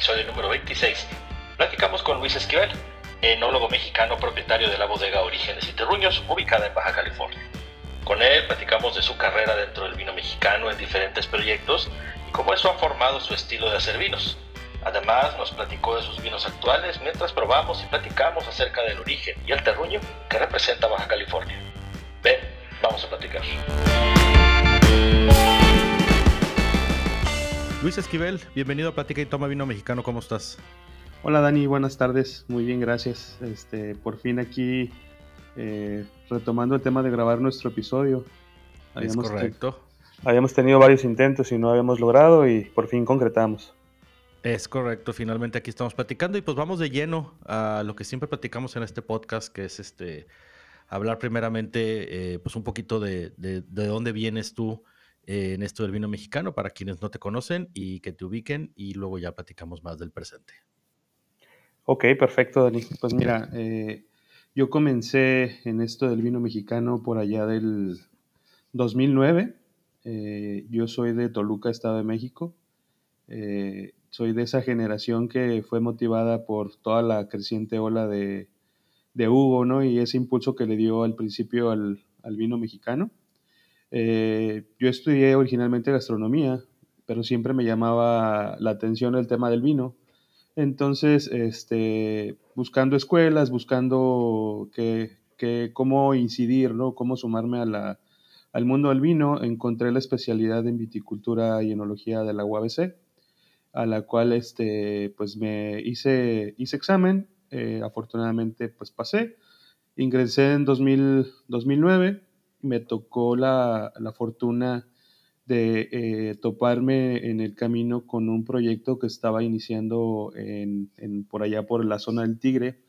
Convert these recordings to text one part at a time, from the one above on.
episodio número 26, platicamos con Luis Esquivel, enólogo mexicano propietario de la bodega Orígenes y Terruños, ubicada en Baja California. Con él platicamos de su carrera dentro del vino mexicano en diferentes proyectos y cómo eso ha formado su estilo de hacer vinos. Además, nos platicó de sus vinos actuales mientras probamos y platicamos acerca del origen y el terruño que representa Baja California. Ven, vamos a platicar. Luis Esquivel, bienvenido a Plática y Toma Vino Mexicano, ¿cómo estás? Hola Dani, buenas tardes, muy bien, gracias. Este, por fin aquí eh, retomando el tema de grabar nuestro episodio. es correcto. habíamos tenido varios intentos y no habíamos logrado y por fin concretamos. Es correcto, finalmente aquí estamos platicando y pues vamos de lleno a lo que siempre platicamos en este podcast, que es este hablar primeramente eh, pues un poquito de, de, de dónde vienes tú en esto del vino mexicano para quienes no te conocen y que te ubiquen y luego ya platicamos más del presente. Ok, perfecto, Dani. Pues mira, eh, yo comencé en esto del vino mexicano por allá del 2009. Eh, yo soy de Toluca, Estado de México. Eh, soy de esa generación que fue motivada por toda la creciente ola de, de Hugo, ¿no? Y ese impulso que le dio al principio al, al vino mexicano. Eh, yo estudié originalmente gastronomía, pero siempre me llamaba la atención el tema del vino. Entonces, este, buscando escuelas, buscando que, cómo incidir, ¿no? cómo sumarme a la, al mundo del vino, encontré la especialidad en viticultura y enología de la UABC, a la cual este, pues me hice, hice examen, eh, afortunadamente pues pasé, ingresé en 2000, 2009 me tocó la, fortuna de eh, toparme en el camino con un proyecto que estaba iniciando en, por allá por la zona del Tigre,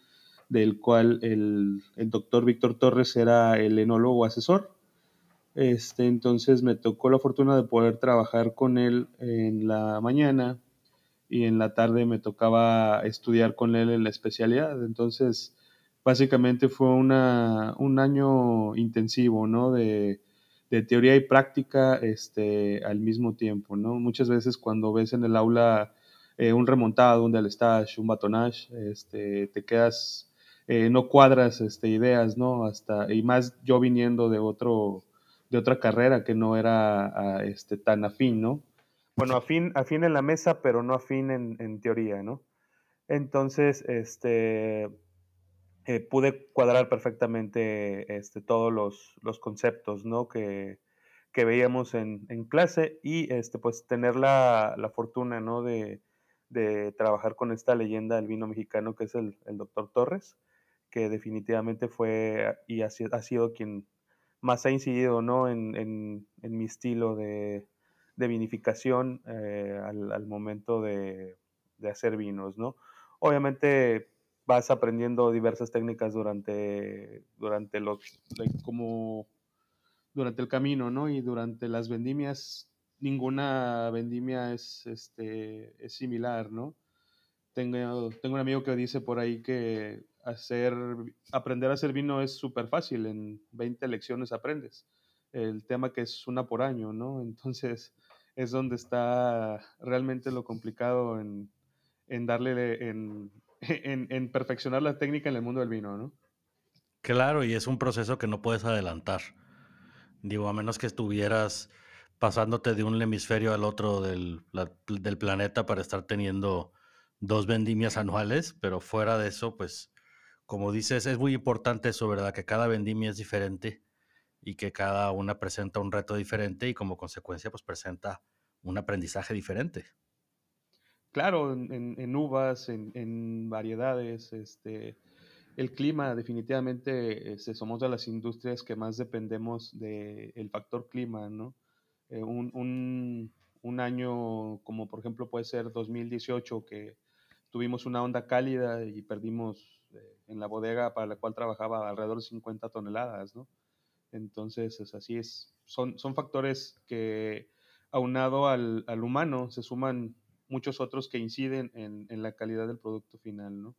del cual el, doctor Víctor Torres era el enólogo asesor. Este, entonces me tocó la fortuna de poder trabajar con él en la mañana y en la tarde me tocaba estudiar con él en la especialidad. Entonces, básicamente fue una, un año intensivo, ¿no? De, teoría y práctica este, al mismo tiempo, ¿no? Muchas veces cuando ves en el aula eh, un remontado, un delestage, un batonage, este, te quedas, eh, no cuadras este, ideas, ¿no? Hasta, y más yo viniendo de otro, de otra carrera que no era este, tan afín, ¿no? Bueno, afín, afín en la mesa, pero no afín en, en teoría, ¿no? Entonces, este, eh, pude cuadrar perfectamente este, todos los, los conceptos ¿no? que, que veíamos en, en, clase y este, pues tener la, la fortuna ¿no? de, de, trabajar con esta leyenda del vino mexicano que es el, el doctor Torres, que definitivamente fue y ha, sido quien más ha incidido ¿no? en, en, en mi estilo de, de vinificación eh, al, al, momento de, de hacer vinos. ¿no? Obviamente vas aprendiendo diversas técnicas durante, durante los, como durante el camino, ¿no? Y durante las vendimias, ninguna vendimia es, este, es similar, ¿no? Tengo, tengo un amigo que dice por ahí que hacer, aprender a hacer vino es súper fácil, en 20 lecciones aprendes. El tema que es una por año, ¿no? Entonces es donde está realmente lo complicado en, en darle, en, en, perfeccionar la técnica en el mundo del vino, ¿no? Claro, y es un proceso que no puedes adelantar. Digo, a menos que estuvieras pasándote de un hemisferio al otro del, del planeta para estar teniendo dos vendimias anuales, pero fuera de eso, pues, como dices, es muy importante eso, ¿verdad? Que cada vendimia es diferente y que cada una presenta un reto diferente y como consecuencia, pues presenta un aprendizaje diferente. Claro, en, uvas, en, variedades, este, el clima definitivamente este, somos de las industrias que más dependemos del factor clima, ¿no? Eh, un, año como por ejemplo puede ser 2018 que tuvimos una onda cálida y perdimos eh, en la bodega para la cual trabajaba alrededor de 50 toneladas, ¿no? Entonces, es así es, son, son factores que aunado al, al humano se suman muchos otros que inciden en, la calidad del producto final, ¿no?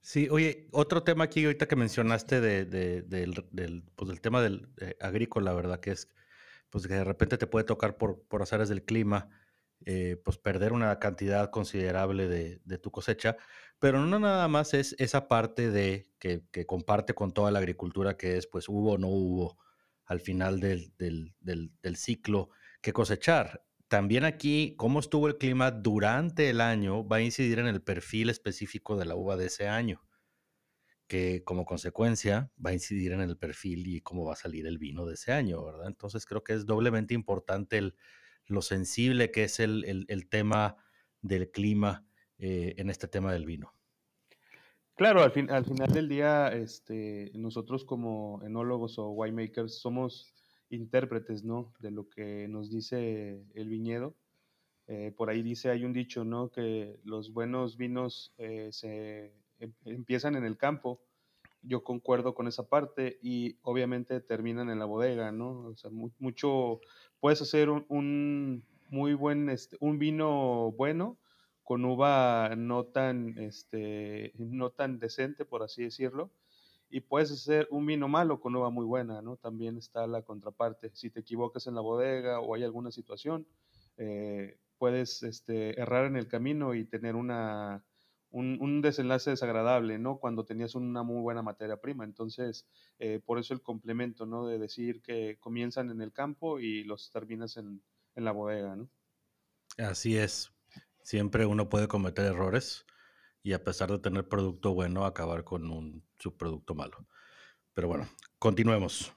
Sí, oye, otro tema aquí ahorita que mencionaste de, del, pues, del, tema del agrícola, ¿verdad? Que es pues que de repente te puede tocar por, por azares del clima, eh, pues perder una cantidad considerable de, tu cosecha, pero no nada más es esa parte de que, comparte con toda la agricultura que es, pues hubo o no hubo al final del, del ciclo que cosechar. También aquí, cómo estuvo el clima durante el año va a incidir en el perfil específico de la uva de ese año que como consecuencia va a incidir en el perfil y cómo va a salir el vino de ese año, ¿verdad? Entonces creo que es doblemente importante lo sensible que es el, tema del clima eh, en este tema del vino. Claro, al, fin, al final del día, este, nosotros como enólogos o winemakers somos intérpretes, ¿no? De lo que nos dice el viñedo. Eh, por ahí dice, hay un dicho, ¿no? Que los buenos vinos eh, se Em, empiezan en el campo, yo concuerdo con esa parte y obviamente terminan en la bodega, ¿no? Mucho, puedes hacer un, muy buen, este, un vino bueno con uva no tan, este, no tan decente, por así decirlo, y puedes hacer un vino malo con uva muy buena, ¿no? También está la contraparte. Si te equivocas en la bodega o hay alguna situación, eh, puedes este, errar en el camino y tener una, un, desenlace desagradable, ¿no? Cuando tenías una muy buena materia prima. Entonces, eh, por eso el complemento, ¿no? De decir que comienzan en el campo y los terminas en, la bodega, ¿no? Así es. Siempre uno puede cometer errores y a pesar de tener producto bueno, acabar con un subproducto malo. Pero bueno, continuemos.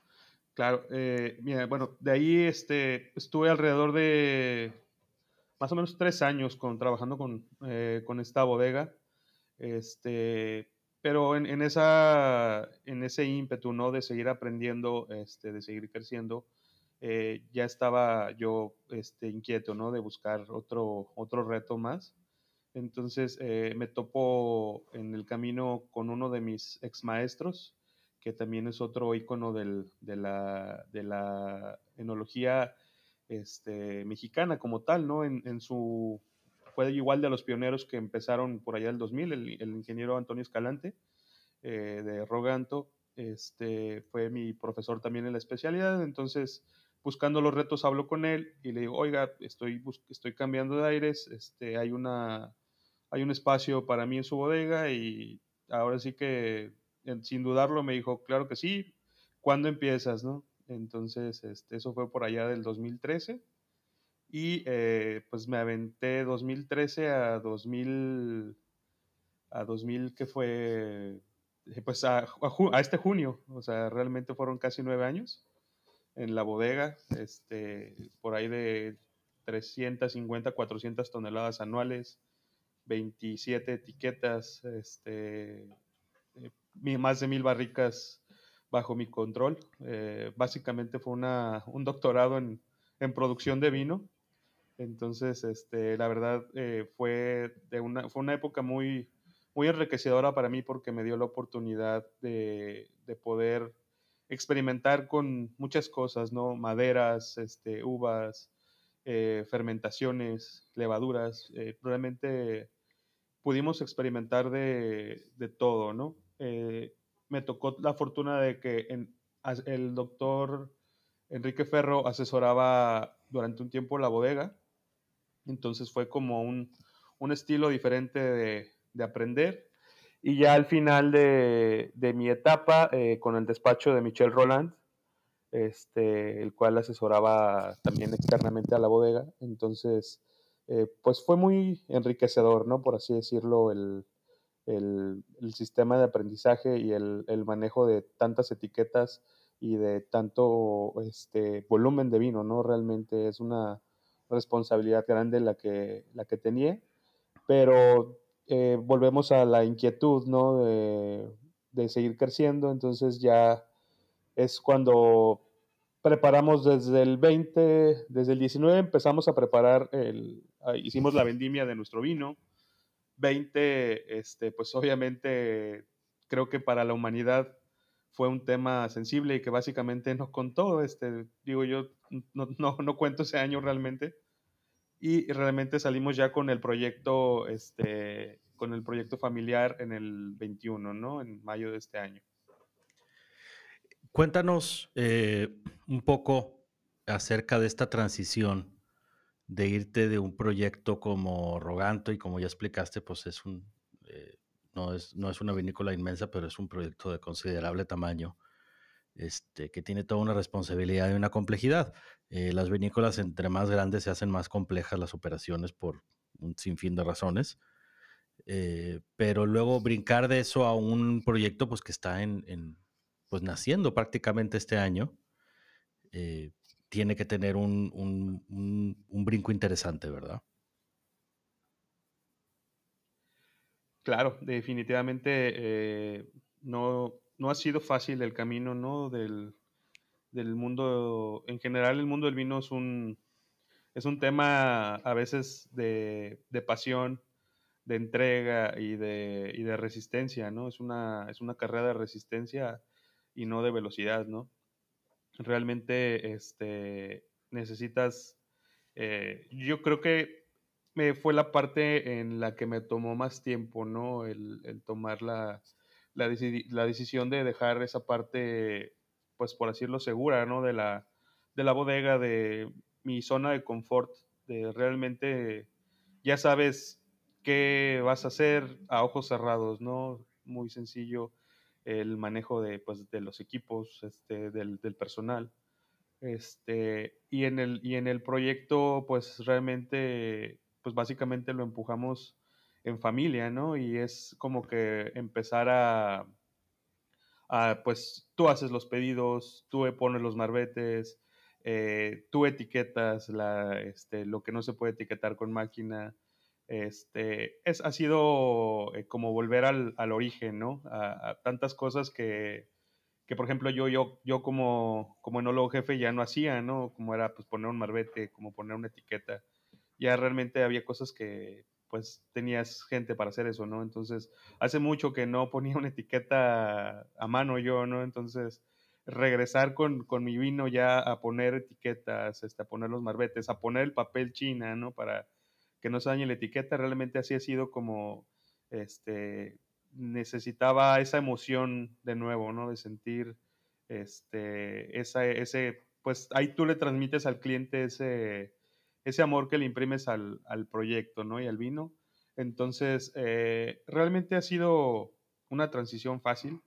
Claro, eh, mira, bueno, de ahí este, estuve alrededor de más o menos tres años con, trabajando con, eh, con esta bodega. Este, pero en, esa, en ese ímpetu, ¿no? De seguir aprendiendo, este, de seguir creciendo, eh, ya estaba yo este, inquieto, ¿no? De buscar otro, otro reto más. Entonces eh, me topo en el camino con uno de mis ex maestros, que también es otro ícono del, de, la, enología este, mexicana como tal, ¿no? En, su fue igual de los pioneros que empezaron por allá el 2000, el, ingeniero Antonio Escalante eh, de Roganto, este, fue mi profesor también en la especialidad, entonces buscando los retos hablo con él y le digo, oiga, estoy, estoy cambiando de aires, este, hay, una, hay un espacio para mí en su bodega y ahora sí que sin dudarlo me dijo, claro que sí, ¿cuándo empiezas? No? Entonces, este, eso fue por allá del 2013 y eh, pues me aventé 2013 a 2000, a 2000 que fue, eh, pues a, a, este junio, o sea, realmente fueron casi nueve años en la bodega, este, por ahí de 350, 400 toneladas anuales, 27 etiquetas, este, eh, más de mil barricas bajo mi control. básicamente fue una, un doctorado en, en producción de vino entonces, este, la verdad, eh, fue, de una, fue una época muy, muy enriquecedora para mí porque me dio la oportunidad de, de poder experimentar con muchas cosas, ¿no? Maderas, este, uvas, eh, fermentaciones, levaduras. Eh, realmente pudimos experimentar de, de todo, ¿no? me tocó la fortuna de que el doctor Enrique Ferro asesoraba durante un tiempo la bodega entonces fue como un, estilo diferente de, aprender. Y ya al final de, mi etapa, eh, con el despacho de Michel Roland, este, el cual asesoraba también externamente a la bodega, entonces, eh, pues fue muy enriquecedor, ¿no? Por así decirlo, el, sistema de aprendizaje y el, manejo de tantas etiquetas y de tanto este, volumen de vino, ¿no? Realmente es una, responsabilidad grande la que, la que tenía, pero eh, volvemos a la inquietud, ¿no? De, seguir creciendo, entonces ya es cuando preparamos desde el 20, desde el 19 empezamos a preparar, el, ah, hicimos la vendimia de nuestro vino, 20, este, pues obviamente creo que para la humanidad fue un tema sensible y que básicamente nos contó, este, digo yo, no, no, no cuento ese año realmente, y realmente salimos ya con el proyecto, este, con el proyecto familiar en el 21, ¿no? En mayo de este año. Cuéntanos eh, un poco acerca de esta transición de irte de un proyecto como Roganto y como ya explicaste, pues es un, eh, no, es, no es una vinícola inmensa, pero es un proyecto de considerable tamaño, este, que tiene toda una responsabilidad y una complejidad. Eh, las vinícolas entre más grandes se hacen más complejas las operaciones por un sinfín de razones. Pero luego brincar de eso a un proyecto pues que está en, pues naciendo prácticamente este año, tiene que tener un, un, brinco interesante, ¿verdad? Claro, definitivamente eh, no, no, ha sido fácil el camino, ¿no? Del, del, mundo, en general el mundo del vino es un, es un tema a veces de, de pasión, de entrega y de, y de, resistencia, ¿no? Es una, es una carrera de resistencia y no de velocidad, ¿no? realmente este, necesitas, eh, yo creo que me fue la parte en la que me tomó más tiempo, ¿no? El, tomar la, la, decisión de dejar esa parte, pues por decirlo, segura, ¿no? De la, de la bodega, de mi zona de confort, de realmente ya sabes qué vas a hacer a ojos cerrados, ¿no? Muy sencillo el manejo de, pues, de los equipos, este, del, del, personal. Este, y, en el, y en el proyecto, pues realmente, pues básicamente lo empujamos en familia, ¿no? Y es como que empezar a, a pues tú haces los pedidos, tú pones los marbetes, eh, tú etiquetas la, este, lo que no se puede etiquetar con máquina, este, es, ha sido eh, como volver al, al origen, ¿no? A, tantas cosas que, que, por ejemplo, yo, yo, yo como, como enólogo jefe ya no hacía, ¿no? Como era pues poner un marbete, como poner una etiqueta. Ya realmente había cosas que pues tenías gente para hacer eso, ¿no? Entonces, hace mucho que no ponía una etiqueta a mano yo, ¿no? Entonces, regresar con, con mi vino ya a poner etiquetas, este, a poner los marbetes, a poner el papel china, ¿no? Para que no se dañe la etiqueta, realmente así ha sido como, este, necesitaba esa emoción de nuevo, ¿no? De sentir, este, esa, ese, pues ahí tú le transmites al cliente ese, ese amor que le imprimes al, al proyecto, ¿no? Y al vino. Entonces, eh, realmente ha sido una transición fácil.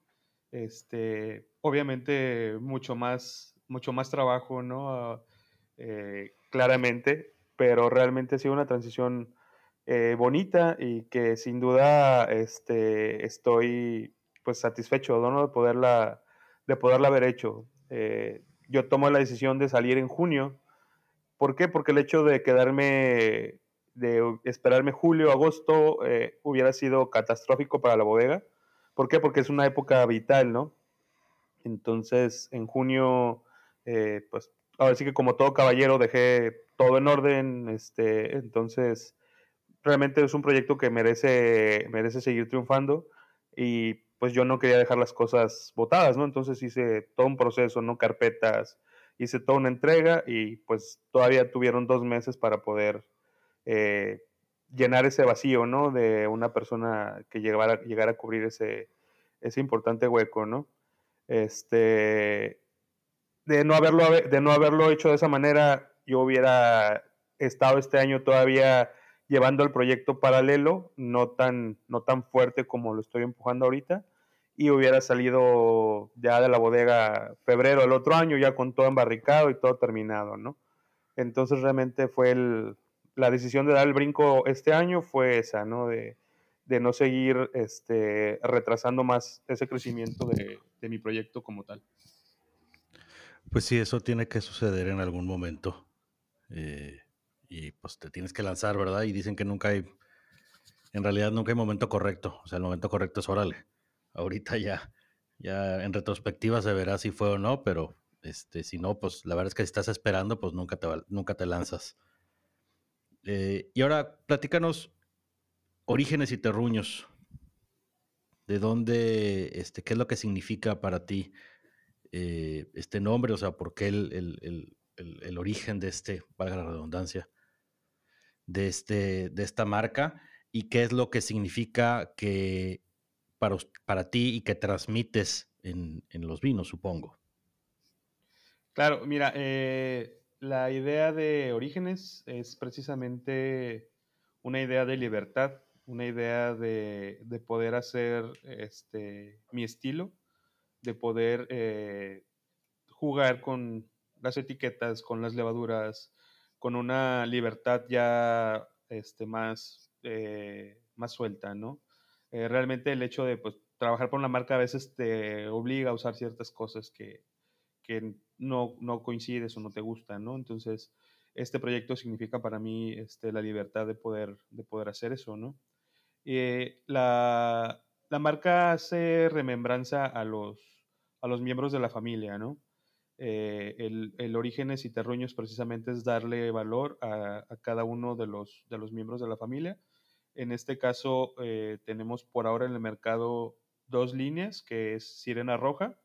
Este, obviamente mucho más, mucho más trabajo, ¿no? Eh, claramente, pero realmente ha sido una transición eh, bonita y que sin duda este, estoy pues satisfecho ¿no? de, poderla, de poderla haber hecho. Eh, yo tomo la decisión de salir en junio. ¿Por qué? Porque el hecho de quedarme, de esperarme julio, agosto, eh, hubiera sido catastrófico para la bodega. ¿Por qué? Porque es una época vital, ¿no? Entonces, en junio, pues ahora sí que como todo caballero dejé todo en orden, este, entonces realmente es un proyecto que merece, merece seguir triunfando y pues yo no quería dejar las cosas botadas, ¿no? Entonces hice todo un proceso, ¿no? Carpetas, hice toda una entrega y pues todavía tuvieron dos meses para poder eh, llenar ese vacío, ¿no? De una persona que llegara, llegara a cubrir ese, ese importante hueco, ¿no? Este, de no haberlo, de no haberlo hecho de esa manera, yo hubiera estado este año todavía llevando el proyecto paralelo, no tan, no tan fuerte como lo estoy empujando ahorita, y hubiera salido ya de la bodega febrero del otro año, ya con todo embarricado y todo terminado, ¿no? Entonces realmente fue el, la decisión de dar el brinco este año fue esa, ¿no? De, de no seguir este, retrasando más ese crecimiento de, de mi proyecto como tal. Pues sí, eso tiene que suceder en algún momento. Eh, y pues te tienes que lanzar, ¿verdad? Y dicen que nunca hay, en realidad nunca hay momento correcto. O sea, el momento correcto es órale. Ahorita ya, ya en retrospectiva se verá si fue o no, pero este, si no, pues la verdad es que si estás esperando, pues nunca te, nunca te lanzas. Eh, y ahora, platícanos orígenes y terruños. ¿De dónde, este, qué es lo que significa para ti eh, este nombre, o sea, por qué el, origen de este, valga la redundancia, de, este, de esta marca y qué es lo que significa que para, para ti y que transmites en, los vinos, supongo. Claro, mira, eh, la idea de Orígenes es precisamente una idea de libertad, una idea de, poder hacer este, mi estilo, de poder eh, jugar con las etiquetas, con las levaduras, con una libertad ya este, más, eh, más suelta, ¿no? Eh, realmente el hecho de pues, trabajar por una marca a veces te obliga a usar ciertas cosas que, no, no, coincides o no te gustan, ¿no? Entonces, este proyecto significa para mí este, la libertad de poder, de poder hacer eso, ¿no? Eh, la, la, marca hace remembranza a los, a los miembros de la familia, ¿no? Eh, el, el, Orígenes y Terruños precisamente es darle valor a, cada uno de los, miembros de la familia. En este caso, eh, tenemos por ahora en el mercado dos líneas, que es Sirena Roja,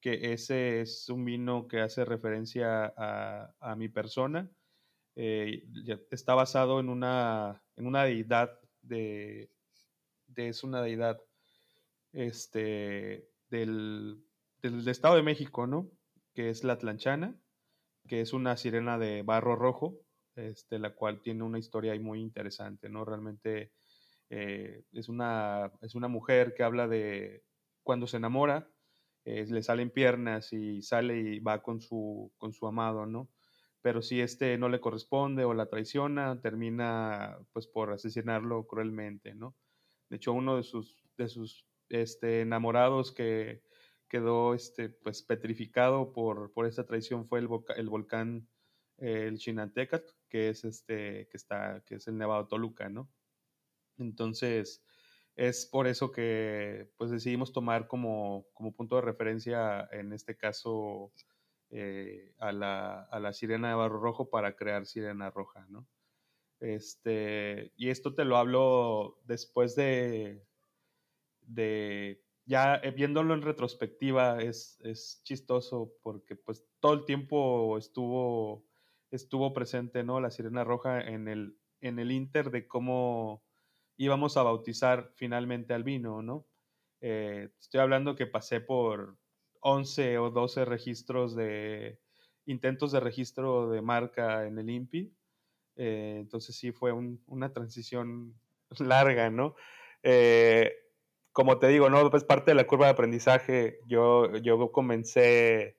que ese es un vino que hace referencia a, mi persona. Eh, está basado en una, deidad de, es una deidad este, del, Estado de México, ¿no? Que es la Tlanchana, que es una sirena de barro rojo, este, la cual tiene una historia muy interesante, ¿no? Realmente eh, es, una, es una mujer que habla de cuando se enamora, eh, le salen piernas y sale y va con su, con su amado, ¿no? Pero si este no le corresponde o la traiciona, termina pues por asesinarlo cruelmente, ¿no? De hecho, uno de sus, de sus este, enamorados que quedó este, pues, petrificado por, por esta traición fue el, volcán, eh, el Chinantecat, que es, este, que, está, que es el Nevado Toluca, ¿no? Entonces, es por eso que pues decidimos tomar como, punto de referencia, en este caso, eh, a, la, sirena de barro rojo para crear sirena roja, ¿no? Este, y esto te lo hablo después de, de ya eh, viéndolo en retrospectiva es, es, chistoso porque pues todo el tiempo estuvo, estuvo presente, ¿no? La sirena roja en el, en el inter de cómo íbamos a bautizar finalmente al vino, ¿no? Eh, estoy hablando que pasé por 11 o 12 registros de intentos de registro de marca en el INPI. Eh, entonces sí fue una transición larga, ¿no? Eh, como te digo, ¿no? Pues parte de la curva de aprendizaje, yo, yo comencé,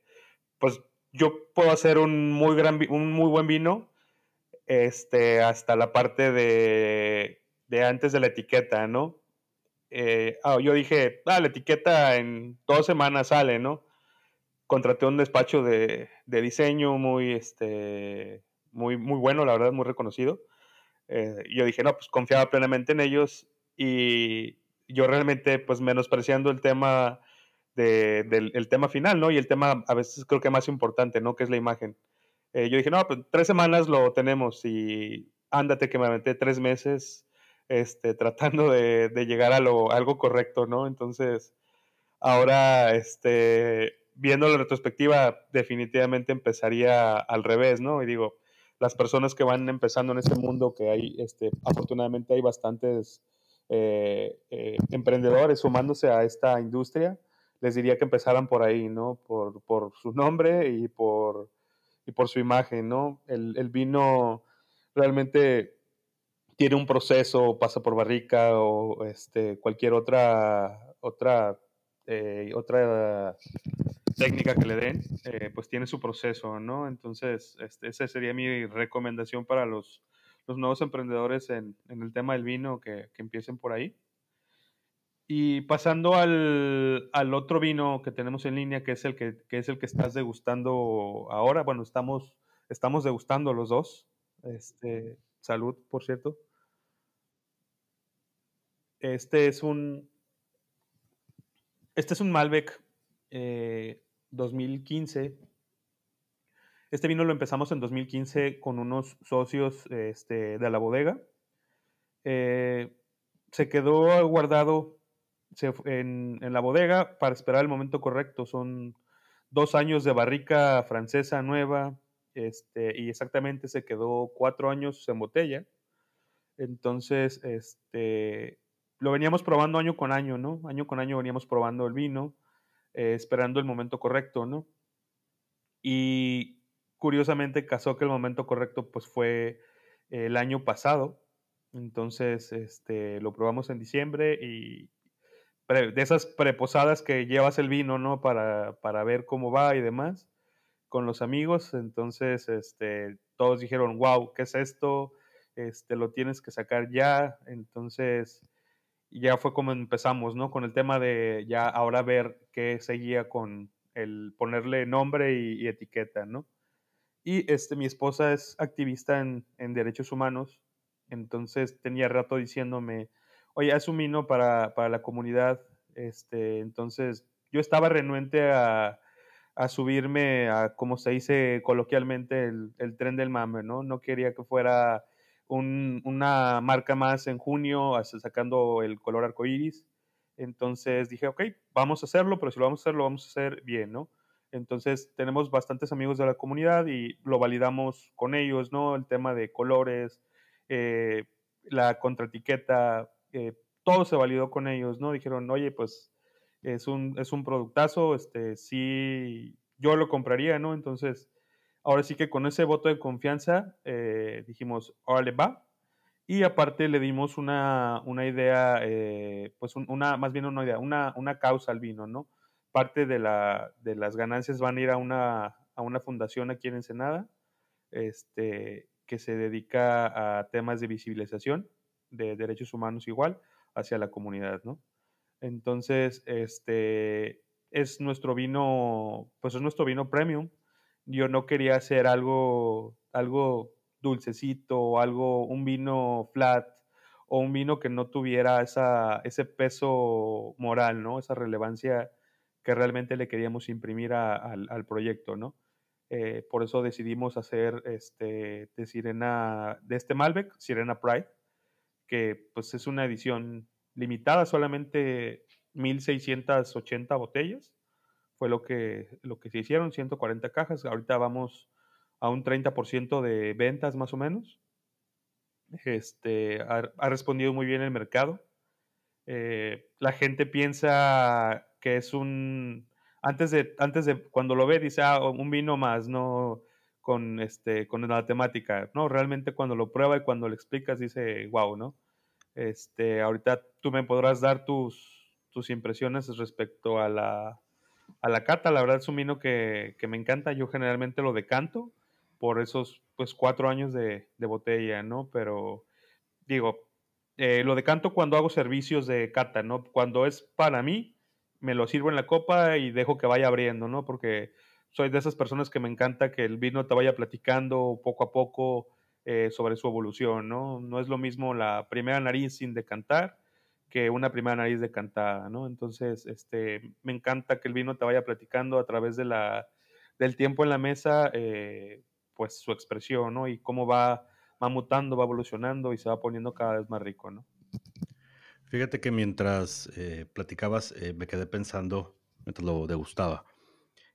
pues yo puedo hacer un muy, gran, un muy buen vino, este, hasta la parte de de antes de la etiqueta, ¿no? Eh, ah, yo dije, ah, la etiqueta en dos semanas sale, ¿no? Contraté un despacho de, diseño muy, este, muy, muy bueno, la verdad, muy reconocido. Eh, yo dije, no, pues confiaba plenamente en ellos y yo realmente, pues menospreciando el tema del el tema final, ¿no? Y el tema a veces creo que más importante, ¿no? Que es la imagen. Eh, yo dije, no, pues tres semanas lo tenemos y ándate que me aventé tres meses este, tratando de, llegar a lo, algo correcto, ¿no? Entonces, ahora, este, viendo la retrospectiva, definitivamente empezaría al revés, ¿no? Y digo, las personas que van empezando en este mundo, que hay, este, afortunadamente hay bastantes eh, eh, emprendedores sumándose a esta industria, les diría que empezaran por ahí, ¿no? Por, por su nombre y por, y por su imagen, ¿no? El, el vino realmente tiene un proceso, pasa por barrica o este, cualquier otra, otra, eh, otra técnica que le den, pues tiene su proceso, ¿no? Entonces, este, esa sería mi recomendación para los, los nuevos emprendedores en, el tema del vino, que, empiecen por ahí. Y pasando al, otro vino que tenemos en línea, que es el que, es el que estás degustando ahora, bueno, estamos, estamos degustando los dos. Este, salud, por cierto. Este es un. Este es un Malbec 2015. Este vino lo empezamos en 2015 con unos socios este, de la bodega. Eh, se quedó guardado en, la bodega para esperar el momento correcto. Son dos años de barrica francesa nueva este, y exactamente se quedó cuatro años en botella. Entonces, este, lo veníamos probando año con año, ¿no? Año con año veníamos probando el vino, eh, esperando el momento correcto, ¿no? Y curiosamente casó que el momento correcto pues fue el año pasado. Entonces, este, lo probamos en diciembre y de esas preposadas que llevas el vino, ¿no? Para, para ver cómo va y demás con los amigos. Entonces, este, todos dijeron, wow, ¿qué es esto? Este, lo tienes que sacar ya. Entonces, ya fue como empezamos, ¿no? Con el tema de ya ahora ver qué seguía con el ponerle nombre y, etiqueta, ¿no? Y este, mi esposa es activista en, en, derechos humanos, entonces tenía rato diciéndome, oye, haz un vino para, para la comunidad. Este, entonces, yo estaba renuente a, a subirme a, como se dice coloquialmente, el, el, tren del mame, ¿no? No quería que fuera un, una marca más en junio, sacando el color arcoíris. Entonces dije, ok, vamos a hacerlo, pero si lo vamos a hacer, lo vamos a hacer bien, ¿no? Entonces tenemos bastantes amigos de la comunidad y lo validamos con ellos, ¿no? El tema de colores, eh, la contraetiqueta, eh, todo se validó con ellos, ¿no? Dijeron, oye, pues es un, es un productazo, este, sí, yo lo compraría, ¿no? Entonces, ahora sí que con ese voto de confianza eh, dijimos, órale, va. Y aparte le dimos una, una idea, eh, pues una, más bien una idea, una, una causa al vino, ¿no? Parte de, la, de las ganancias van a ir a una, a una fundación aquí en Ensenada, este, que se dedica a temas de visibilización de derechos humanos igual hacia la comunidad, ¿no? Entonces, este es nuestro vino, pues es nuestro vino premium. Yo no quería hacer algo, algo dulcecito, algo, un vino flat o un vino que no tuviera esa, ese peso moral, ¿no? Esa relevancia que realmente le queríamos imprimir al proyecto, ¿no? Eh, por eso decidimos hacer este, de Sirena, de este Malbec, Sirena Pride, que pues es una edición limitada, solamente 1680 botellas. Fue lo que, lo que se hicieron, 140 cajas. Ahorita vamos a un 30% de ventas más o menos. Este, ha, respondido muy bien el mercado. Eh, la gente piensa que es un... Antes de, antes de cuando lo ve, dice, ah, un vino más, no con, este, con la temática. No, realmente cuando lo prueba y cuando le explicas, dice, wow, ¿no? Este, ahorita tú me podrás dar tus, tus impresiones respecto a la, a la cata. La verdad es un vino que, me encanta. Yo generalmente lo decanto por esos pues cuatro años de, botella, ¿no? Pero digo, eh, lo decanto cuando hago servicios de cata, ¿no? Cuando es para mí, me lo sirvo en la copa y dejo que vaya abriendo, ¿no? Porque soy de esas personas que me encanta que el vino te vaya platicando poco a poco eh, sobre su evolución, ¿no? No es lo mismo la primera nariz sin decantar que una primera nariz decantada, ¿no? Entonces, este, me encanta que el vino te vaya platicando a través de la, del tiempo en la mesa, eh, pues su expresión, ¿no? Y cómo va, va mutando, va evolucionando y se va poniendo cada vez más rico, ¿no? Fíjate que mientras eh, platicabas, me quedé pensando, mientras lo degustaba.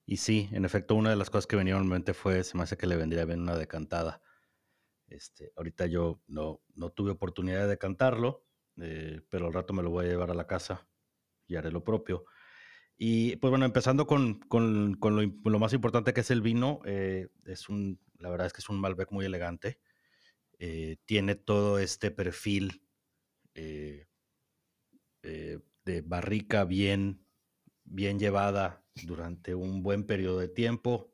Y sí, en efecto, una de las cosas que venía a mente fue, se me hace que le vendría bien una decantada. Este, ahorita yo no, no tuve oportunidad de cantarlo, eh, pero al rato me lo voy a llevar a la casa y haré lo propio. Y pues bueno, empezando con, con, lo, más importante que es el vino, eh, es un, la verdad es que es un Malbec muy elegante. Eh, tiene todo este perfil de barrica bien, bien llevada durante un buen periodo de tiempo.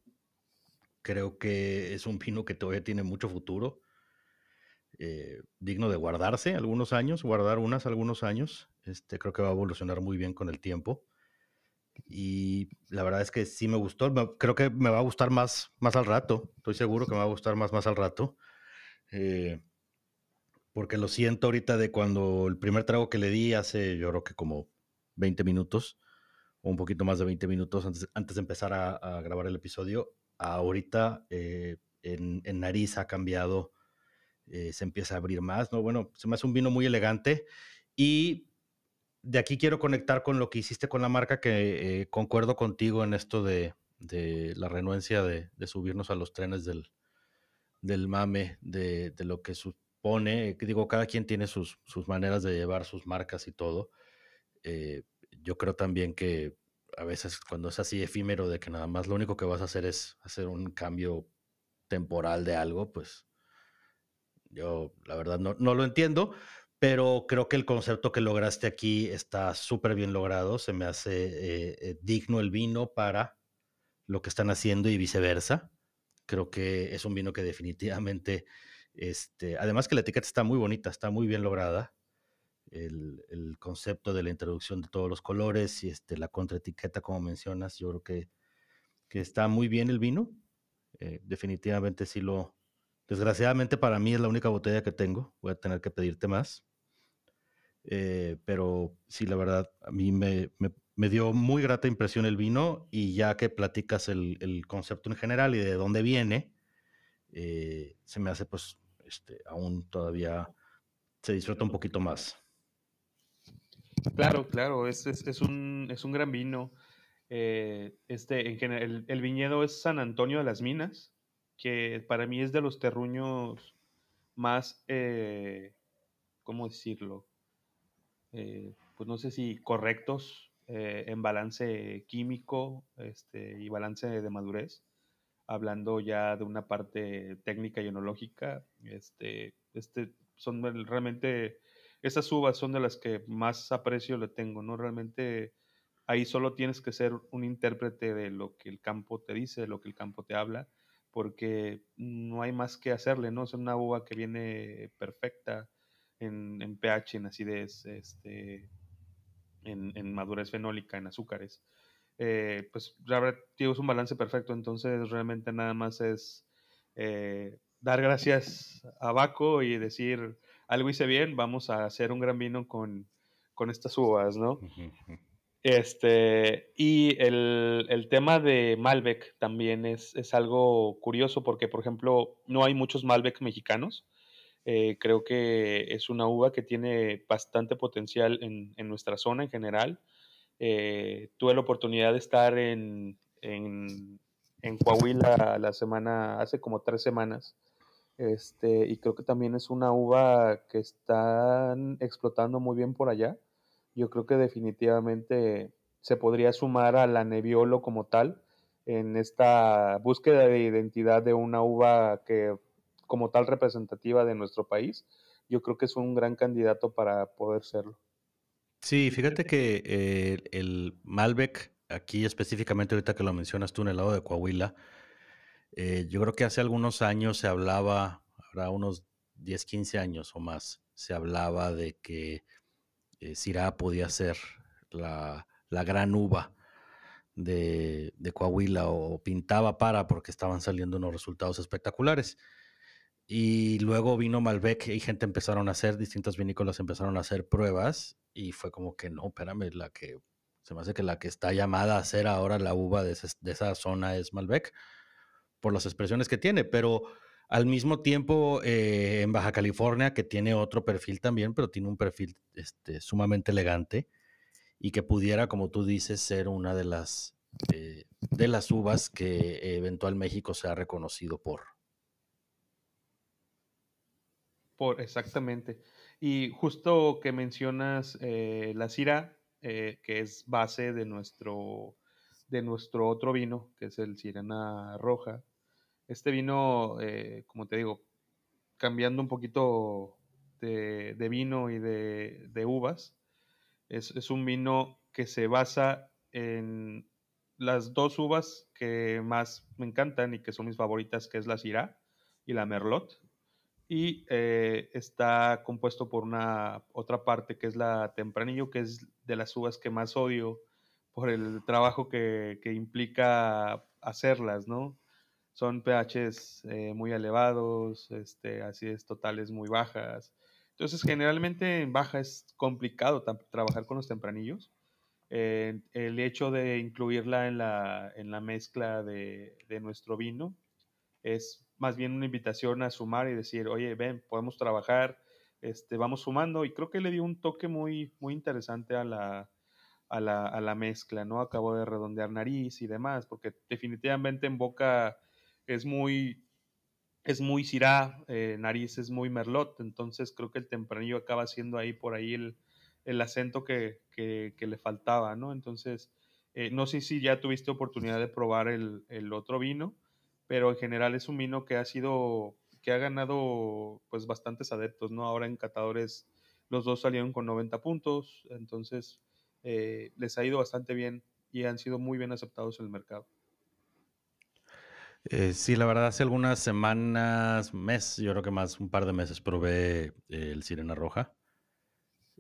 Creo que es un vino que todavía tiene mucho futuro. Eh, digno de guardarse algunos años, guardar unas algunos años. Este, creo que va a evolucionar muy bien con el tiempo. Y la verdad es que sí me gustó. Creo que me va a gustar más, más al rato. Estoy seguro que me va a gustar más, más al rato. Eh, porque lo siento ahorita de cuando el primer trago que le di hace, yo creo que como 20 minutos, o un poquito más de 20 minutos antes, antes de empezar a, grabar el episodio. Ahorita eh, en, nariz ha cambiado eh, se empieza a abrir más, ¿no? Bueno, se me hace un vino muy elegante y de aquí quiero conectar con lo que hiciste con la marca, que eh, concuerdo contigo en esto de, la renuencia de, subirnos a los trenes del, del mame, de, lo que supone, digo, cada quien tiene sus, sus, maneras de llevar sus marcas y todo. Eh, yo creo también que a veces cuando es así efímero de que nada más lo único que vas a hacer es hacer un cambio temporal de algo, pues yo la verdad no, no lo entiendo, pero creo que el concepto que lograste aquí está súper bien logrado, se me hace eh, eh, digno el vino para lo que están haciendo y viceversa. Creo que es un vino que definitivamente, este, además que la etiqueta está muy bonita, está muy bien lograda. El, concepto de la introducción de todos los colores y este, la contraetiqueta, como mencionas, yo creo que, está muy bien el vino. Eh, definitivamente sí lo... Desgraciadamente para mí es la única botella que tengo. Voy a tener que pedirte más. Eh, pero sí, la verdad, a mí me, dio muy grata impresión el vino y ya que platicas el, el concepto en general y de dónde viene, eh, se me hace pues este, aún todavía se disfruta un poquito más. Claro, claro, es, es, un, es un, gran vino. Eh, este, en general, el, viñedo es San Antonio de las Minas, que para mí es de los terruños más, eh, ¿cómo decirlo? Eh, pues no sé si correctos en balance químico este, y balance de madurez, hablando ya de una parte técnica y enológica, este, este, son realmente esas uvas son de las que más aprecio le tengo, ¿no? Realmente ahí solo tienes que ser un intérprete de lo que el campo te dice, de lo que el campo te habla, porque no hay más que hacerle, ¿no? Es una uva que viene perfecta en, en pH, en acidez, este, en, en, madurez fenólica, en azúcares. Eh, pues tienes un balance perfecto, entonces realmente nada más es eh, dar gracias a Baco y decir algo hice bien, vamos a hacer un gran vino con, con estas uvas, ¿no? Este, y el, el, tema de Malbec también es, es, algo curioso porque, por ejemplo, no hay muchos Malbec mexicanos. Eh, creo que es una uva que tiene bastante potencial en, en nuestra zona en general. Eh, tuve la oportunidad de estar en, en, en Coahuila la semana, hace como tres semanas, este, y creo que también es una uva que están explotando muy bien por allá. Yo creo que definitivamente se podría sumar a la Nebbiolo como tal en esta búsqueda de identidad de una uva que como tal representativa de nuestro país. Yo creo que es un gran candidato para poder serlo. Sí, fíjate que eh, el Malbec, aquí específicamente ahorita que lo mencionas tú en el lado de Coahuila, eh, yo creo que hace algunos años se hablaba, habrá unos 10, 15 años o más, se hablaba de que eh, Syrah podía ser la, la gran uva de, de, Coahuila o pintaba para porque estaban saliendo unos resultados espectaculares. Y luego vino Malbec y gente empezaron a hacer, distintas vinícolas empezaron a hacer pruebas y fue como que no, espérame, la que se me hace que la que está llamada a ser ahora la uva de, de esa zona es Malbec por las expresiones que tiene, pero al mismo tiempo eh, en Baja California, que tiene otro perfil también, pero tiene un perfil este, sumamente elegante y que pudiera, como tú dices, ser una de las, eh, de las uvas que eventual México se ha reconocido por. Exactamente. Y justo que mencionas eh, la Cira, eh, que es base de nuestro, de nuestro otro vino, que es el Sirena Roja, este vino, eh, como te digo, cambiando un poquito de, vino y de, uvas, es, es, un vino que se basa en las dos uvas que más me encantan y que son mis favoritas, que es la Syrah y la Merlot. Y eh, está compuesto por una otra parte que es la Tempranillo, que es de las uvas que más odio por el trabajo que, que implica hacerlas, ¿no? son pHs eh, muy elevados, este, acidez totales muy bajas. Entonces, generalmente en baja es complicado trabajar con los tempranillos. Eh, el hecho de incluirla en la, en la mezcla de, de, nuestro vino es más bien una invitación a sumar y decir, oye, ven, podemos trabajar, este, vamos sumando. Y creo que le dio un toque muy, muy interesante a la, a la, a la mezcla, ¿no? Acabo de redondear nariz y demás, porque definitivamente en boca es muy, es muy Syrah, eh, nariz es muy Merlot, entonces creo que el tempranillo acaba siendo ahí por ahí el, el acento que, que, que, le faltaba, ¿no? Entonces, eh, no sé si ya tuviste oportunidad de probar el, el otro vino, pero en general es un vino que ha sido, que ha ganado pues bastantes adeptos, ¿no? Ahora en catadores los dos salieron con 90 puntos, entonces eh, les ha ido bastante bien y han sido muy bien aceptados en el mercado. Eh, sí, la verdad, hace algunas semanas, mes, yo creo que más, un par de meses, probé eh, el Sirena Roja.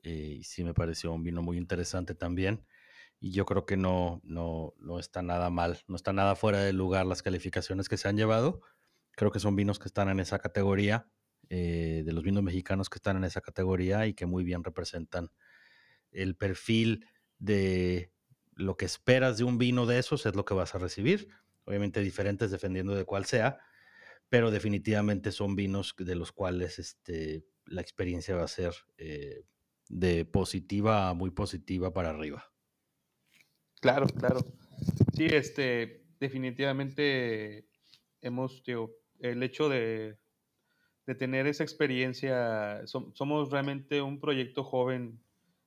Y sí me pareció un vino muy interesante también. Y yo creo que no, no, no está nada mal, no está nada fuera de lugar las calificaciones que se han llevado. Creo que son vinos que están en esa categoría, de los vinos mexicanos que están en esa categoría y que muy bien representan el perfil de lo que esperas de un vino de esos, es lo que vas a recibir obviamente diferentes dependiendo de cuál sea, pero definitivamente son vinos de los cuales este, la experiencia va a ser eh, de positiva a muy positiva para arriba. Claro, claro. Sí, este, definitivamente hemos, tío, el hecho de, de tener esa experiencia, somos realmente un proyecto joven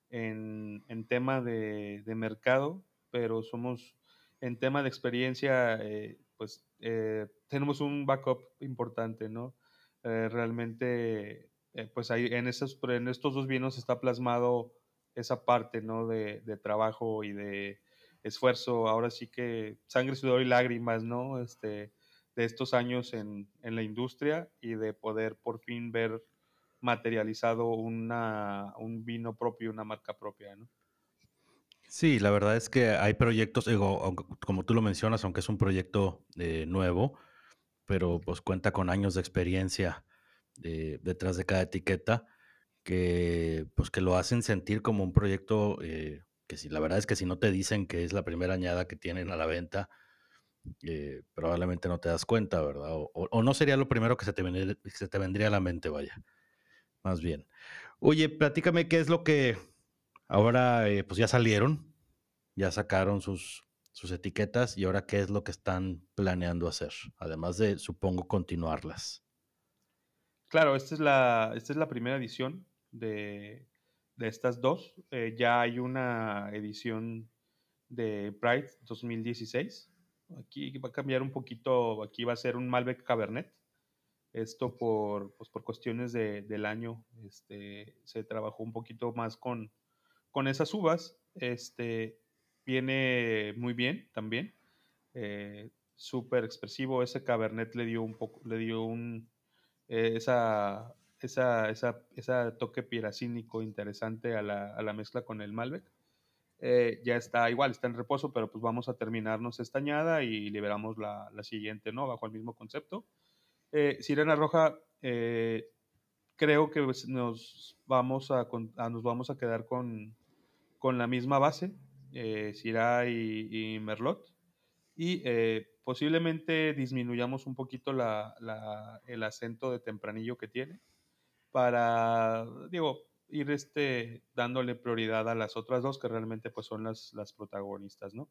en, en tema de, de mercado, pero somos en tema de experiencia, eh, pues eh, tenemos un backup importante, ¿no? Eh, realmente, pues ahí en, esos, en estos dos vinos está plasmado esa parte, ¿no? De, trabajo y de esfuerzo, ahora sí que sangre, sudor y lágrimas, ¿no? Este, de estos años en, en la industria y de poder por fin ver materializado una, un vino propio, una marca propia, ¿no? Sí, la verdad es que hay proyectos, como tú lo mencionas, aunque es un proyecto eh, nuevo, pero pues cuenta con años de experiencia eh, detrás de cada etiqueta, que pues que lo hacen sentir como un proyecto eh, que si la verdad es que si no te dicen que es la primera añada que tienen a la venta, probablemente no te das cuenta, ¿verdad? O, no sería lo primero que se te, vendría, se te vendría a la mente, vaya. Más bien. Oye, platícame qué es lo que Ahora, eh, pues ya salieron, ya sacaron sus, sus etiquetas y ahora qué es lo que están planeando hacer, además de, supongo, continuarlas. Claro, esta es la, esta es la primera edición de, estas dos. Eh, ya hay una edición de Pride 2016. Aquí va a cambiar un poquito, aquí va a ser un Malbec Cabernet. Esto por, pues por cuestiones del año, este, se trabajó un poquito más con, con esas uvas, este, viene muy bien también. Eh, súper expresivo. Ese Cabernet le dio un poco, le dio un eh, esa, esa, esa, toque piracínico interesante a la, mezcla con el Malbec. Eh, ya está igual, está en reposo, pero pues vamos a terminarnos esta añada y liberamos la, siguiente, ¿no? Bajo el mismo concepto. Sirena Roja, creo que pues, nos, vamos a, nos vamos a quedar con, con la misma base, eh, y, Merlot, y eh, posiblemente disminuyamos un poquito el acento de tempranillo que tiene para, digo, ir este, dándole prioridad a las otras dos que realmente pues son las, las protagonistas, ¿no?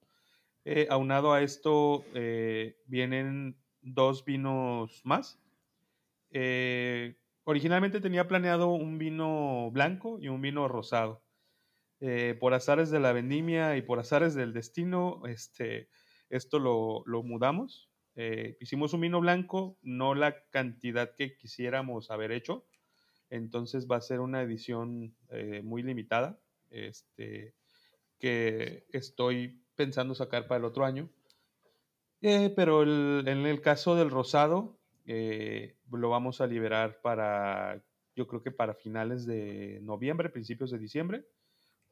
Eh, aunado a esto eh, vienen dos vinos más. originalmente tenía planeado un vino blanco y un vino rosado. Eh, por azares de la vendimia y por azares del destino, este, esto lo, mudamos. Eh, hicimos un vino blanco, no la cantidad que quisiéramos haber hecho. Entonces va a ser una edición eh, muy limitada, este, que estoy pensando sacar para el otro año. pero en el caso del rosado, lo vamos a liberar para, yo creo que para finales de noviembre, principios de diciembre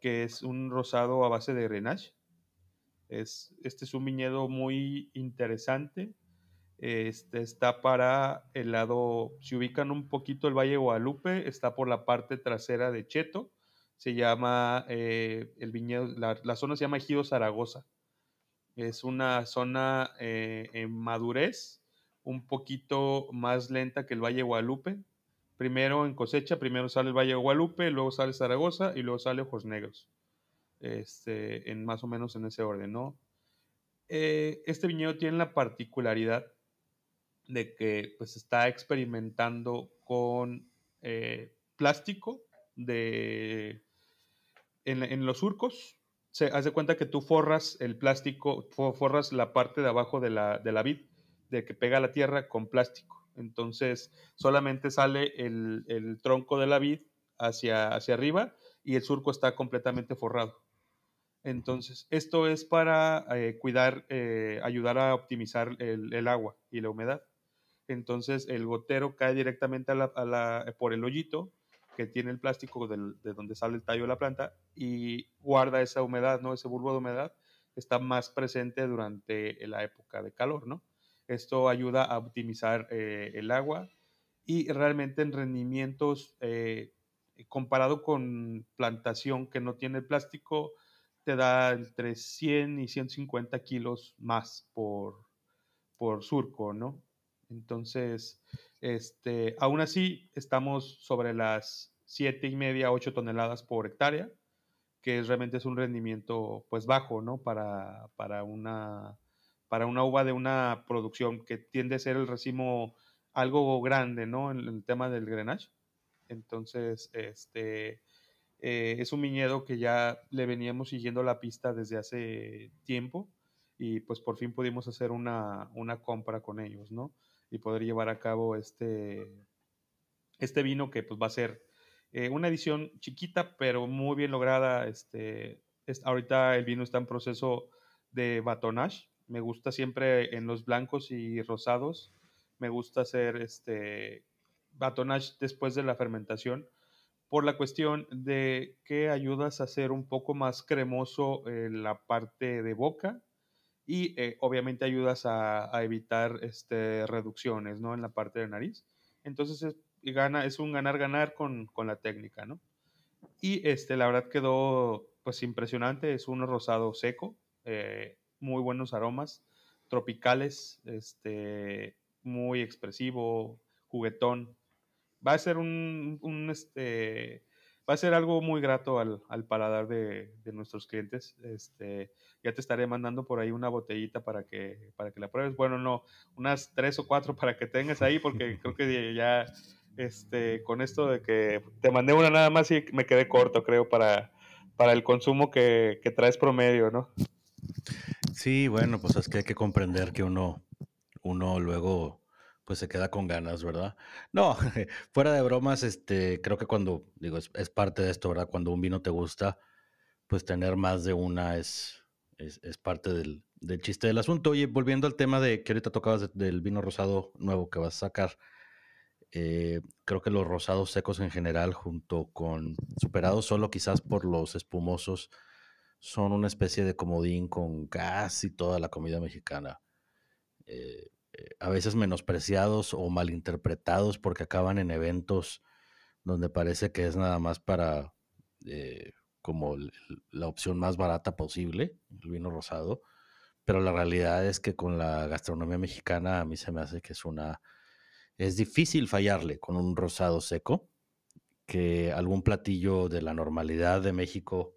que es un rosado a base de Grenache. Es, este es un viñedo muy interesante. Este está para el lado, si ubican un poquito el Valle Guadalupe, está por la parte trasera de Cheto. Se llama, eh, el viñedo, la, zona se llama Ejido Zaragoza. Es una zona eh, en madurez, un poquito más lenta que el Valle Guadalupe primero en cosecha, primero sale el Valle de Guadalupe, luego sale Zaragoza y luego sale Ojos Negros. Este, en más o menos en ese orden, ¿no? Eh, este viñedo tiene la particularidad de que pues está experimentando con eh, plástico de en, los surcos. Se hace cuenta que tú forras el plástico, forras la parte de abajo de la, de la vid de que pega la tierra con plástico. Entonces solamente sale el, tronco de la vid hacia, hacia arriba y el surco está completamente forrado. Entonces, esto es para eh, cuidar, eh, ayudar a optimizar el, agua y la humedad. Entonces, el gotero cae directamente por el hoyito que tiene el plástico de donde sale el tallo de la planta y guarda esa humedad, ¿no? Ese bulbo de humedad está más presente durante la época de calor, ¿no? Esto ayuda a optimizar eh, el agua y realmente en rendimientos comparado con plantación que no tiene plástico, te da entre 100 y 150 kilos más por, por surco, ¿no? Entonces, este, aún así, estamos sobre las 7 y media, 8 toneladas por hectárea, que realmente es un rendimiento pues bajo, ¿no? Para, para, una, para una uva de una producción que tiende a ser el racimo algo grande, ¿no? En, el tema del grenache. Entonces, este, eh, es un viñedo que ya le veníamos siguiendo la pista desde hace tiempo y pues por fin pudimos hacer una, compra con ellos, ¿no? Y poder llevar a cabo este, este vino que pues va a ser eh, una edición chiquita pero muy bien lograda. Este, ahorita el vino está en proceso de batonage. Me gusta siempre en los blancos y rosados. Me gusta hacer este batonage después de la fermentación por la cuestión de que ayudas a hacer un poco más cremoso eh, la parte de boca y eh, obviamente ayudas a, evitar este, reducciones ¿no? en la parte de nariz. Entonces es, gana, es un ganar-ganar con, la técnica. ¿no? Y este, la verdad quedó pues impresionante, es un rosado seco, eh, muy buenos aromas, tropicales, este, muy expresivo, juguetón, va a ser un, este, va a ser algo muy grato al, paladar de, nuestros clientes. Este, ya te estaré mandando por ahí una botellita para que, para que la pruebes. Bueno, no, unas tres o cuatro para que tengas ahí, porque creo que ya, este, con esto de que te mandé una nada más y me quedé corto, creo, para, para el consumo que, que traes promedio, ¿no? Sí, bueno, pues es que hay que comprender que uno, uno luego pues se queda con ganas, ¿verdad? No, fuera de bromas, este, creo que cuando, digo, es, parte de esto, ¿verdad? Cuando un vino te gusta, pues tener más de una es, es, parte del, chiste del asunto. Oye, volviendo al tema de que ahorita tocabas del vino rosado nuevo que vas a sacar, eh, creo que los rosados secos en general, junto con superados solo quizás por los espumosos, son una especie de comodín con casi toda la comida mexicana. Eh, a veces menospreciados o malinterpretados porque acaban en eventos donde parece que es nada más para eh, como la opción más barata posible, el vino rosado, pero la realidad es que con la gastronomía mexicana a mí se me hace que es una... Es difícil fallarle con un rosado seco, que algún platillo de la normalidad de México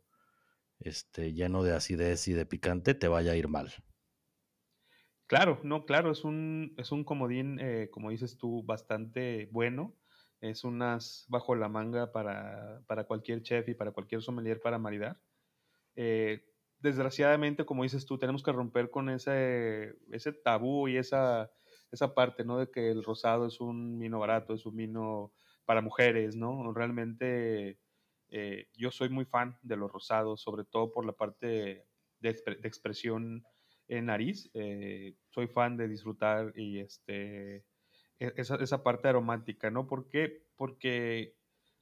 este, lleno de acidez y de picante te vaya a ir mal. Claro, no, claro, es un, es un comodín, eh, como dices tú, bastante bueno. Es unas bajo la manga para, para cualquier chef y para cualquier sommelier para maridar. Eh, desgraciadamente, como dices tú, tenemos que romper con ese, ese tabú y esa, esa parte, ¿no? De que el rosado es un vino barato, es un vino para mujeres, ¿no? Realmente eh, yo soy muy fan de los rosados, sobre todo por la parte de, de expresión en nariz. Eh, soy fan de disfrutar y este, e-, esa, esa, parte aromática, ¿no? Porque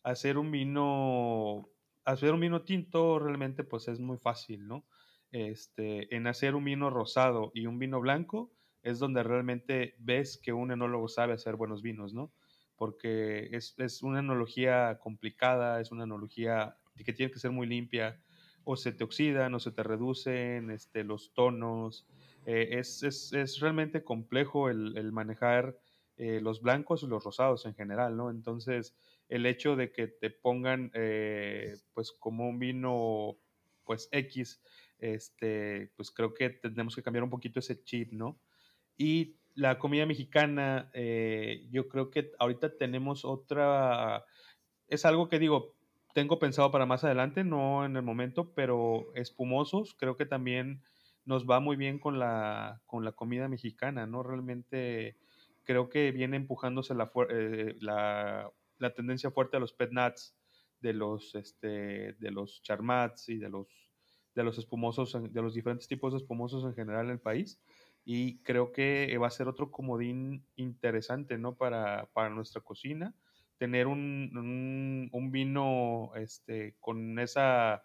hacer un vino, hacer un vino tinto realmente pues es muy fácil, ¿no? Este, en hacer un vino rosado y un vino blanco es donde realmente ves que un enólogo sabe hacer buenos vinos, ¿no? Porque es, es una enología complicada, es una enología que tiene que ser muy limpia, o se te oxidan o se te reducen este, los tonos. Eh, es, es, es, realmente complejo el, el manejar eh, los blancos y los rosados en general, ¿no? Entonces, el hecho de que te pongan eh, pues como un vino pues X, este, pues creo que tenemos que cambiar un poquito ese chip, ¿no? Y la comida mexicana, yo creo que ahorita tenemos otra, es algo que digo, tengo pensado para más adelante, no en el momento, pero espumosos, creo que también nos va muy bien con la, con la comida mexicana, ¿no? Realmente creo que viene empujándose la, eh, la, la, tendencia fuerte a los pet nuts, de los, este, de los charmats y de los, de los espumosos, de los diferentes tipos de espumosos en general en el país. Y creo que va a ser otro comodín interesante, ¿no? Para, para nuestra cocina. Tener un, un, vino este, con esa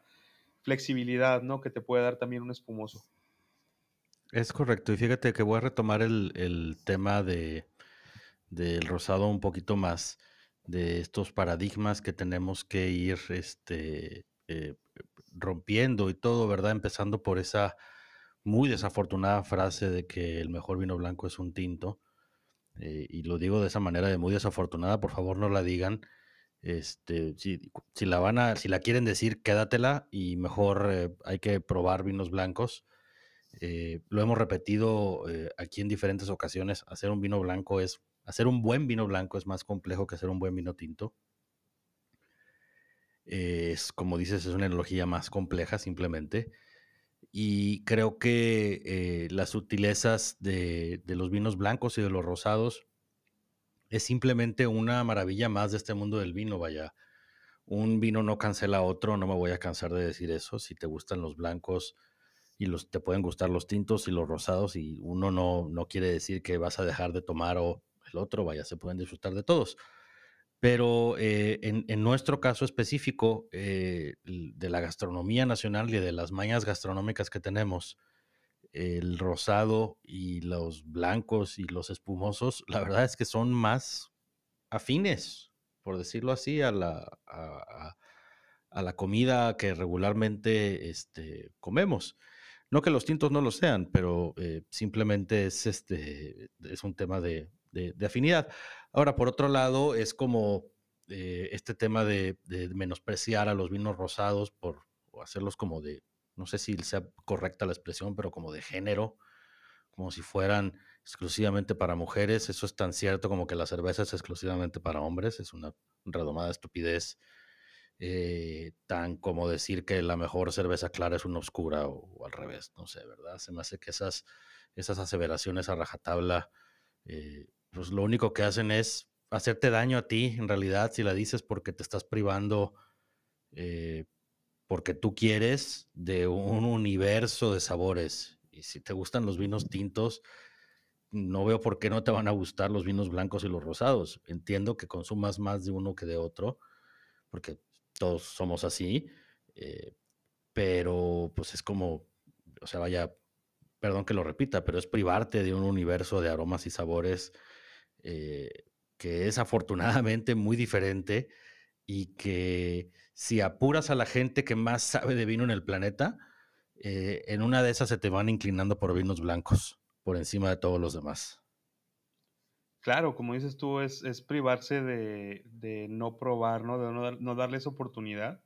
flexibilidad, ¿no? Que te puede dar también un espumoso. Es correcto. Y fíjate que voy a retomar el, el tema de, del rosado un poquito más de estos paradigmas que tenemos que ir este, eh, rompiendo y todo, ¿verdad? Empezando por esa muy desafortunada frase de que el mejor vino blanco es un tinto. Eh, y lo digo de esa manera de muy desafortunada, por favor no la digan. Este, si, la van a, si la quieren decir, quédatela y mejor eh, hay que probar vinos blancos. lo hemos repetido aquí en diferentes ocasiones, hacer un vino blanco es Hacer un buen vino blanco es más complejo que hacer un buen vino tinto. Es, como dices, es una analogía más compleja simplemente. Y creo que eh, las sutilezas de, los vinos blancos y de los rosados es simplemente una maravilla más de este mundo del vino, vaya. Un vino no cancela otro, no me voy a cansar de decir eso. Si te gustan los blancos y los, te pueden gustar los tintos y los rosados, y uno no, no quiere decir que vas a dejar de tomar o el otro, vaya, se pueden disfrutar de todos. Pero eh, en, nuestro caso específico, eh, de la gastronomía nacional y de las mañas gastronómicas que tenemos, el rosado y los blancos y los espumosos, la verdad es que son más afines, por decirlo así, a la, a, la comida que regularmente este, comemos. No que los tintos no lo sean, pero eh, simplemente es, este, es un tema de, de, afinidad. Ahora, por otro lado, es como eh, este tema de, menospreciar a los vinos rosados por hacerlos como de, no sé si sea correcta la expresión, pero como de género, como si fueran exclusivamente para mujeres. Eso es tan cierto como que la cerveza es exclusivamente para hombres. Es una redomada estupidez. Eh, tan como decir que la mejor cerveza clara es una oscura o, al revés, no sé, ¿verdad? Se me hace que esas, esas aseveraciones a rajatabla eh, pues lo único que hacen es hacerte daño a ti, en realidad, si la dices porque te estás privando, eh, porque tú quieres de un universo de sabores. Y si te gustan los vinos tintos, no veo por qué no te van a gustar los vinos blancos y los rosados. Entiendo que consumas más de uno que de otro, porque todos somos así, eh, pero pues es como, o sea, vaya, perdón que lo repita, pero es privarte de un universo de aromas y sabores eh, que es afortunadamente muy diferente y que si apuras a la gente que más sabe de vino en el planeta, eh, en una de esas se te van inclinando por vinos blancos, por encima de todos los demás. Claro, como dices tú, es, privarse de, no probar, ¿no? de no, darles oportunidad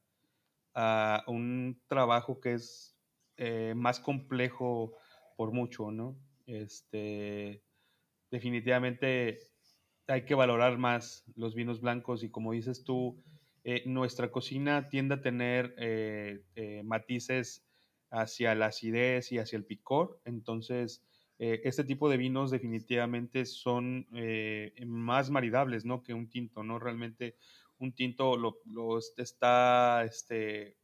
a un trabajo que es eh, más complejo por mucho, ¿no? Este, definitivamente hay que valorar más los vinos blancos y como dices tú, eh, nuestra cocina tiende a tener eh, eh, matices hacia la acidez y hacia el picor, entonces este tipo de vinos definitivamente son más maridables, ¿no? Que un tinto, ¿no? Realmente un tinto lo, lo está, este,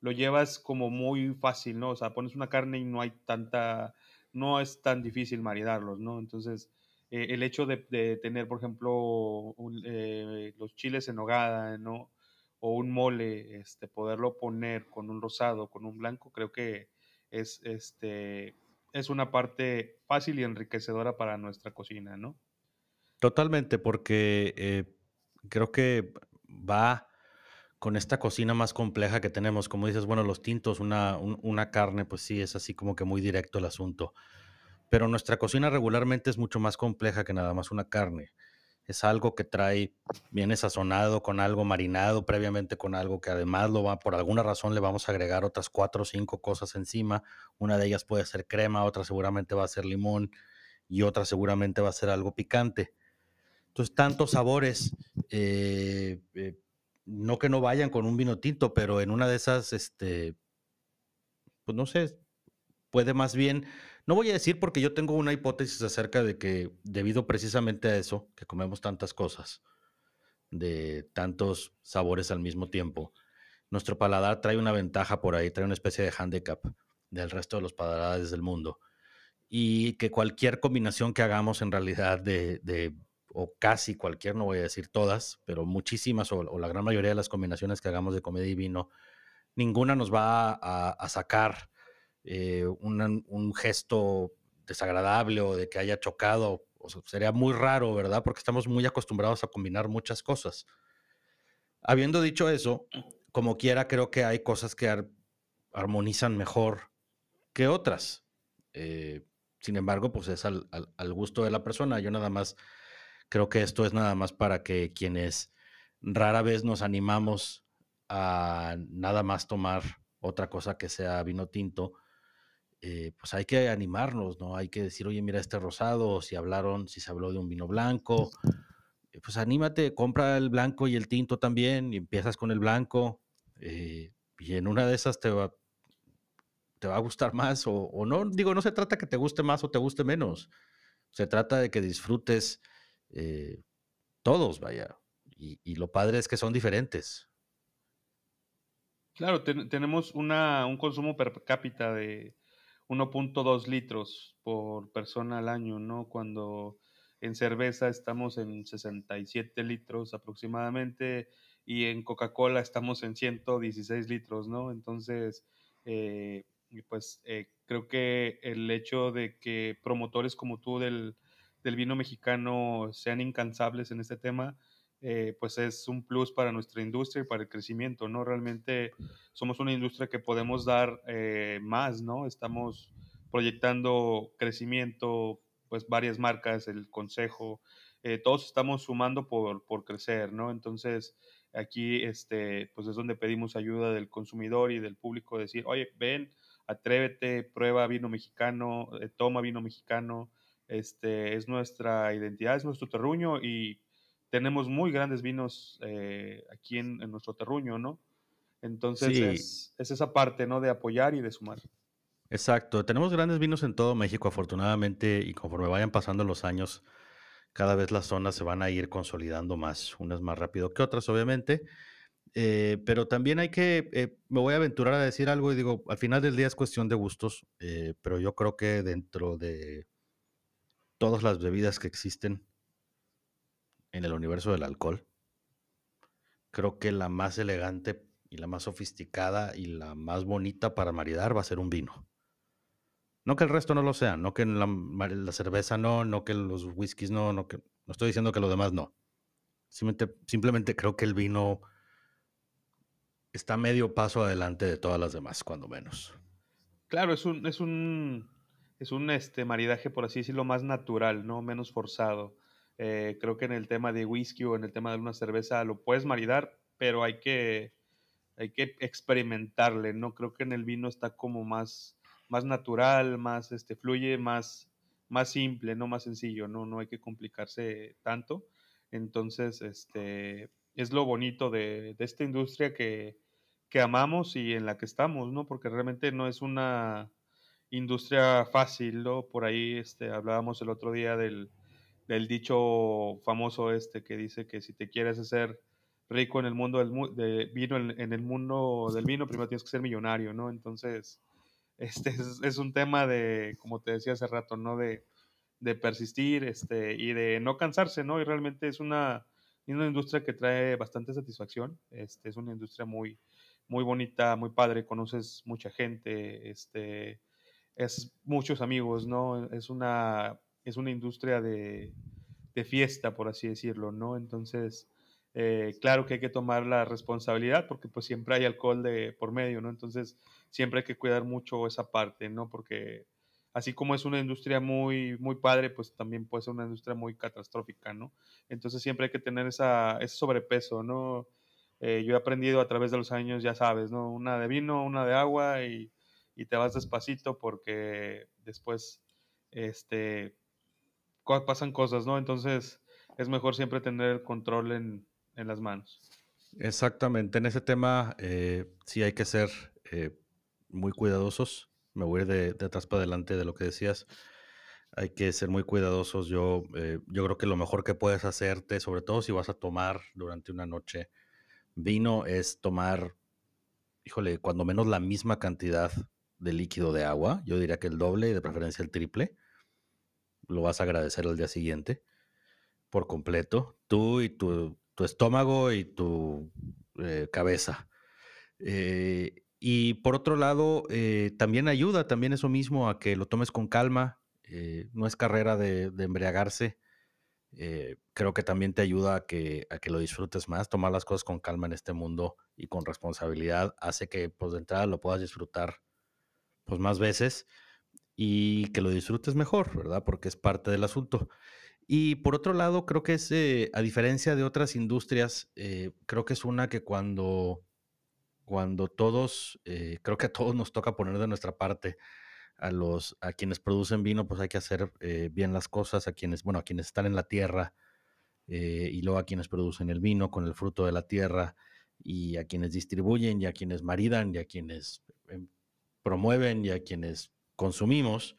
lo llevas como muy fácil, ¿no? O sea, pones una carne y no hay tanta, no es tan difícil maridarlos, ¿no? Entonces, eh, el hecho de, tener, por ejemplo, eh, los chiles en nogada, ¿no? O un mole, este, poderlo poner con un rosado, con un blanco, creo que es, este, es una parte fácil y enriquecedora para nuestra cocina, ¿no? Totalmente, porque eh, creo que va con esta cocina más compleja que tenemos. Como dices, bueno, los tintos, una, una carne, pues sí, es así como que muy directo el asunto pero nuestra cocina regularmente es mucho más compleja que nada más una carne. Es algo que trae, viene sazonado con algo marinado previamente con algo que además lo va, por alguna razón le vamos a agregar otras cuatro o cinco cosas encima. Una de ellas puede ser crema, otra seguramente va a ser limón y otra seguramente va a ser algo picante. Entonces, tantos sabores, eh, eh, no que no vayan con un vino tinto, pero en una de esas, este, pues no sé, puede más bien, no voy a decir porque yo tengo una hipótesis acerca de que debido precisamente a eso, que comemos tantas cosas, de tantos sabores al mismo tiempo, nuestro paladar trae una ventaja por ahí, trae una especie de handicap del resto de los paladares del mundo. Y que cualquier combinación que hagamos en realidad de, o casi cualquier, no voy a decir todas, pero muchísimas o, la gran mayoría de las combinaciones que hagamos de comida y vino, ninguna nos va a, sacar eh, un gesto desagradable o de que haya chocado. Sería muy raro, ¿verdad? Porque estamos muy acostumbrados a combinar muchas cosas. Habiendo dicho eso, como quiera, creo que hay cosas que armonizan mejor que otras. Eh, sin embargo, pues es al, gusto de la persona. Yo nada más creo que esto es nada más para que quienes rara vez nos animamos a nada más tomar otra cosa que sea vino tinto, eh, pues hay que animarnos, ¿no? Hay que decir, oye, mira este rosado, si hablaron, si se habló de un vino blanco, eh, pues anímate, compra el blanco y el tinto también, y empiezas con el blanco, eh, y en una de esas te va, te va a gustar más o, no. Digo, no se trata que te guste más o te guste menos. Se trata de que disfrutes todos, vaya. Y, lo padre es que son diferentes. Claro, tenemos una, un consumo per cápita de 1.2 litros por persona al año, ¿no? Cuando en cerveza estamos en 67 litros aproximadamente y en Coca-Cola estamos en 116 litros, ¿no? Entonces, eh, pues eh, creo que el hecho de que promotores como tú del, vino mexicano sean incansables en este tema, eh, pues es un plus para nuestra industria y para el crecimiento, ¿no? Realmente somos una industria que podemos dar más, ¿no? Estamos proyectando crecimiento, pues varias marcas, el consejo, todos estamos sumando por, por crecer, ¿no? Entonces, Aquí, este, pues es donde pedimos ayuda del consumidor y del público, decir, oye, ven, atrévete, prueba vino mexicano, eh, toma vino mexicano, este, es nuestra identidad, es nuestro terruño y tenemos muy grandes vinos eh, aquí en, nuestro terruño, ¿no? Entonces es, es, esa parte, ¿no? De apoyar y de sumar. Exacto, tenemos grandes vinos en todo México, afortunadamente, y conforme vayan pasando los años, cada vez las zonas se van a ir consolidando más, unas más rápido que otras, obviamente. Eh, pero también hay que, eh, me voy a aventurar a decir algo y digo, al final del día es cuestión de gustos, pero yo creo que dentro de todas las bebidas que existen en el universo del alcohol, creo que la más elegante y la más sofisticada y la más bonita para maridar va a ser un vino. No que el resto no lo sean, no que la, cerveza no, no que los whiskies no, no que no estoy diciendo que lo demás no. Simplemente, simplemente creo que el vino está medio paso adelante de todas las demás, cuando menos. Claro, es un, es un, es un este, maridaje, por así decirlo, más natural, ¿no? Menos forzado. Eh, creo que en el tema de whisky o en el tema de una cerveza lo puedes maridar, pero hay que, hay que experimentarle, ¿no? Creo que en el vino está como más, más natural, más este, fluye, más, más simple, no más sencillo, no, no hay que complicarse tanto. Entonces, este, es lo bonito de, esta industria que, amamos y en la que estamos, ¿no? Porque realmente no es una industria fácil, ¿no? Por ahí este, hablábamos el otro día del, dicho famoso este que dice que si te quieres hacer rico en el mundo del vino, en, el mundo del vino, primero tienes que ser millonario, ¿no? Entonces, este es, un tema de, como te decía hace rato, ¿no? De, persistir este, y de no cansarse, ¿no? Y realmente es una, una industria que trae bastante satisfacción. Este, es una industria muy, muy bonita, muy padre, conoces mucha gente, este, es muchos amigos, ¿no? Es una, es una industria de, de fiesta, por así decirlo, ¿no? Entonces, eh, claro que hay que tomar la responsabilidad porque pues siempre hay alcohol de por medio, ¿no? Entonces siempre hay que cuidar mucho esa parte, ¿no? Porque así como es una industria muy, muy padre, pues también puede ser una industria muy catastrófica, ¿no? Entonces siempre hay que tener esa, ese sobrepeso, ¿no? Eh, yo he aprendido a través de los años, ya sabes, ¿no? Una de vino, una de agua y, y te vas despacito porque después, este, pasan cosas, ¿no? Entonces es mejor siempre tener control en, en las manos. Exactamente, en ese tema eh, sí hay que ser eh, muy cuidadosos me voy a ir de, atrás para adelante de lo que decías. Hay que ser muy cuidadosos. Yo, eh, yo creo que lo mejor que puedes hacerte, sobre todo si vas a tomar durante una noche vino, es tomar, híjole, cuando menos la misma cantidad de líquido de agua. Yo diría que el doble y de preferencia el triple. Lo vas a agradecer al día siguiente por completo. Tú y tu, estómago y tu eh, cabeza. Eh, y por otro lado, eh, también ayuda, también eso mismo, a que lo tomes con calma. No es carrera de, embriagarse. Eh, creo que también te ayuda a que, a que lo disfrutes más. Tomar las cosas con calma en este mundo y con responsabilidad hace que, pues, de entrada lo puedas disfrutar, pues, más veces y que lo disfrutes mejor, ¿verdad? Porque es parte del asunto. Y por otro lado, creo que es, a diferencia de otras industrias, creo que es una que cuando cuando todos, eh, creo que a todos nos toca poner de nuestra parte. A los, a quienes producen vino, pues hay que hacer eh, bien las cosas, a quienes, bueno, a quienes están en la tierra, eh, y luego a quienes producen el vino con el fruto de la tierra, y a quienes distribuyen, y a quienes maridan, y a quienes promueven, y a quienes consumimos.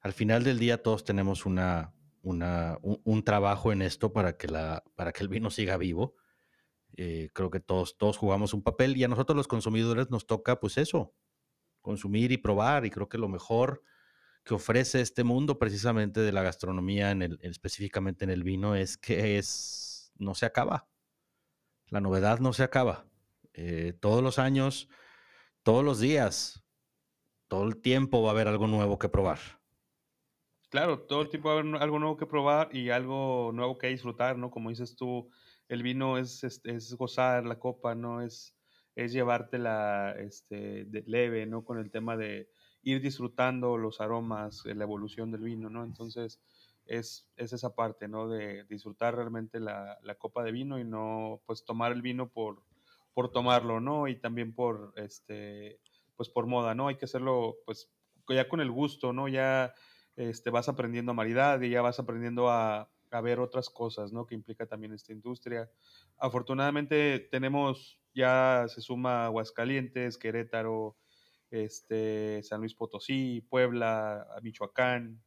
Al final del día todos tenemos una, un, trabajo en esto para que, la, para que el vino siga vivo eh, creo que todos, todos jugamos un papel y a nosotros los consumidores nos toca pues eso, consumir y probar y creo que lo mejor que ofrece este mundo precisamente de la gastronomía, en el, específicamente en el vino, es que es, no se acaba. La novedad no se acaba. Eh, todos los años, todos los días, todo el tiempo va a haber algo nuevo que probar. Claro, todo el tiempo va a haber algo nuevo que probar y algo nuevo que disfrutar, ¿no? Como dices tú, el vino es, es, gozar la copa, ¿no? Es, es llevártela este, de leve, ¿no? Con el tema de ir disfrutando los aromas, la evolución del vino, ¿no? Entonces, es, es esa parte, ¿no? De disfrutar realmente la, la, copa de vino y no, pues, tomar el vino por, por tomarlo, ¿no? Y también por, este, pues, por moda, ¿no? Hay que hacerlo, pues, ya con el gusto, ¿no? Ya, este, vas aprendiendo a maridad y ya vas aprendiendo a, a ver otras cosas, ¿no? Que implica también esta industria. Afortunadamente tenemos, ya se suma Aguascalientes, Querétaro, este, San Luis Potosí, Puebla, Michoacán,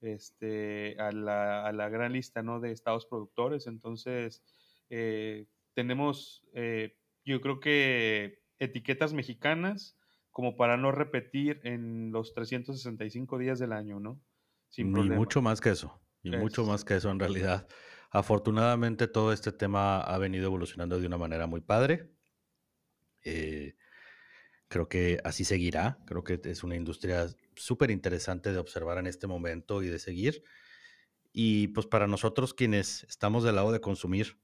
este, a, la, a la gran lista, ¿no? De estados productores. Entonces, eh, tenemos, eh, yo creo que etiquetas mexicanas como para no repetir en los 365 días del año, ¿no? Sin Ni mucho más que eso. Y mucho más que eso en realidad. Afortunadamente todo este tema ha venido evolucionando de una manera muy padre. Eh, creo que así seguirá. Creo que es una industria súper interesante de observar en este momento y de seguir. Y pues para nosotros quienes estamos del lado de consumir,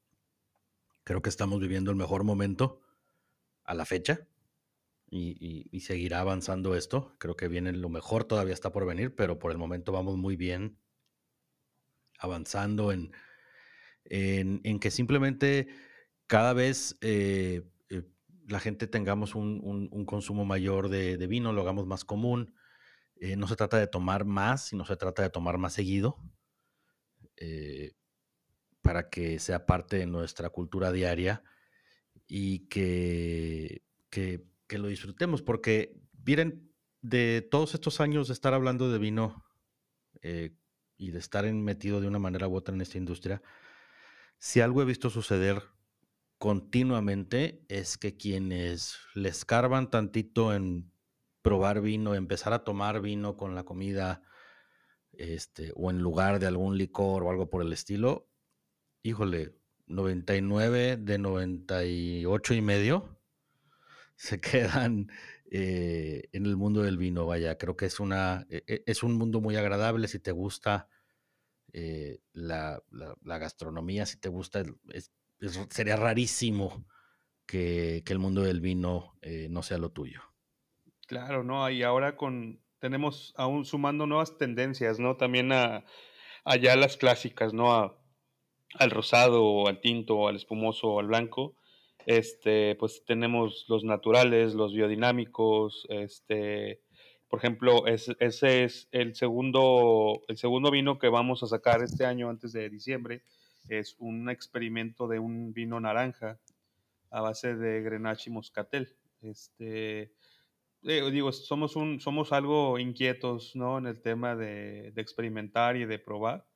creo que estamos viviendo el mejor momento a la fecha. Y, seguirá avanzando esto. Creo que viene lo mejor, todavía está por venir, pero por el momento vamos muy bien avanzando en, en, que simplemente cada vez eh, eh, la gente tengamos un, consumo mayor de, vino, lo hagamos más común. Eh, no se trata de tomar más, sino se trata de tomar más seguido para que sea parte de nuestra cultura diaria y que, que lo disfrutemos, porque miren, de todos estos años de estar hablando de vino, y de estar metido de una manera u otra en esta industria, si algo he visto suceder continuamente es que quienes les escarban tantito en probar vino, empezar a tomar vino con la comida, este, o en lugar de algún licor o algo por el estilo, híjole, 99 de 98 y medio se quedan eh, en el mundo del vino. Vaya, creo que es, una, e, e, es un mundo muy agradable si te gusta eh, la, gastronomía, si te gusta, sería rarísimo que, el mundo del vino eh, no sea lo tuyo. Claro, ¿no? Y ahora con tenemos aún sumando nuevas tendencias, ¿no? También a allá las clásicas, ¿no? al rosado, al tinto, al espumoso, al blanco este, pues tenemos los naturales, los biodinámicos, este, por ejemplo, ese es el segundo, el segundo vino que vamos a sacar este año antes de diciembre. Es un experimento de un vino naranja a base de Grenache y Moscatel. Este, eh, digo, somos, un, somos algo inquietos, ¿no? En el tema de, de experimentar y de probar.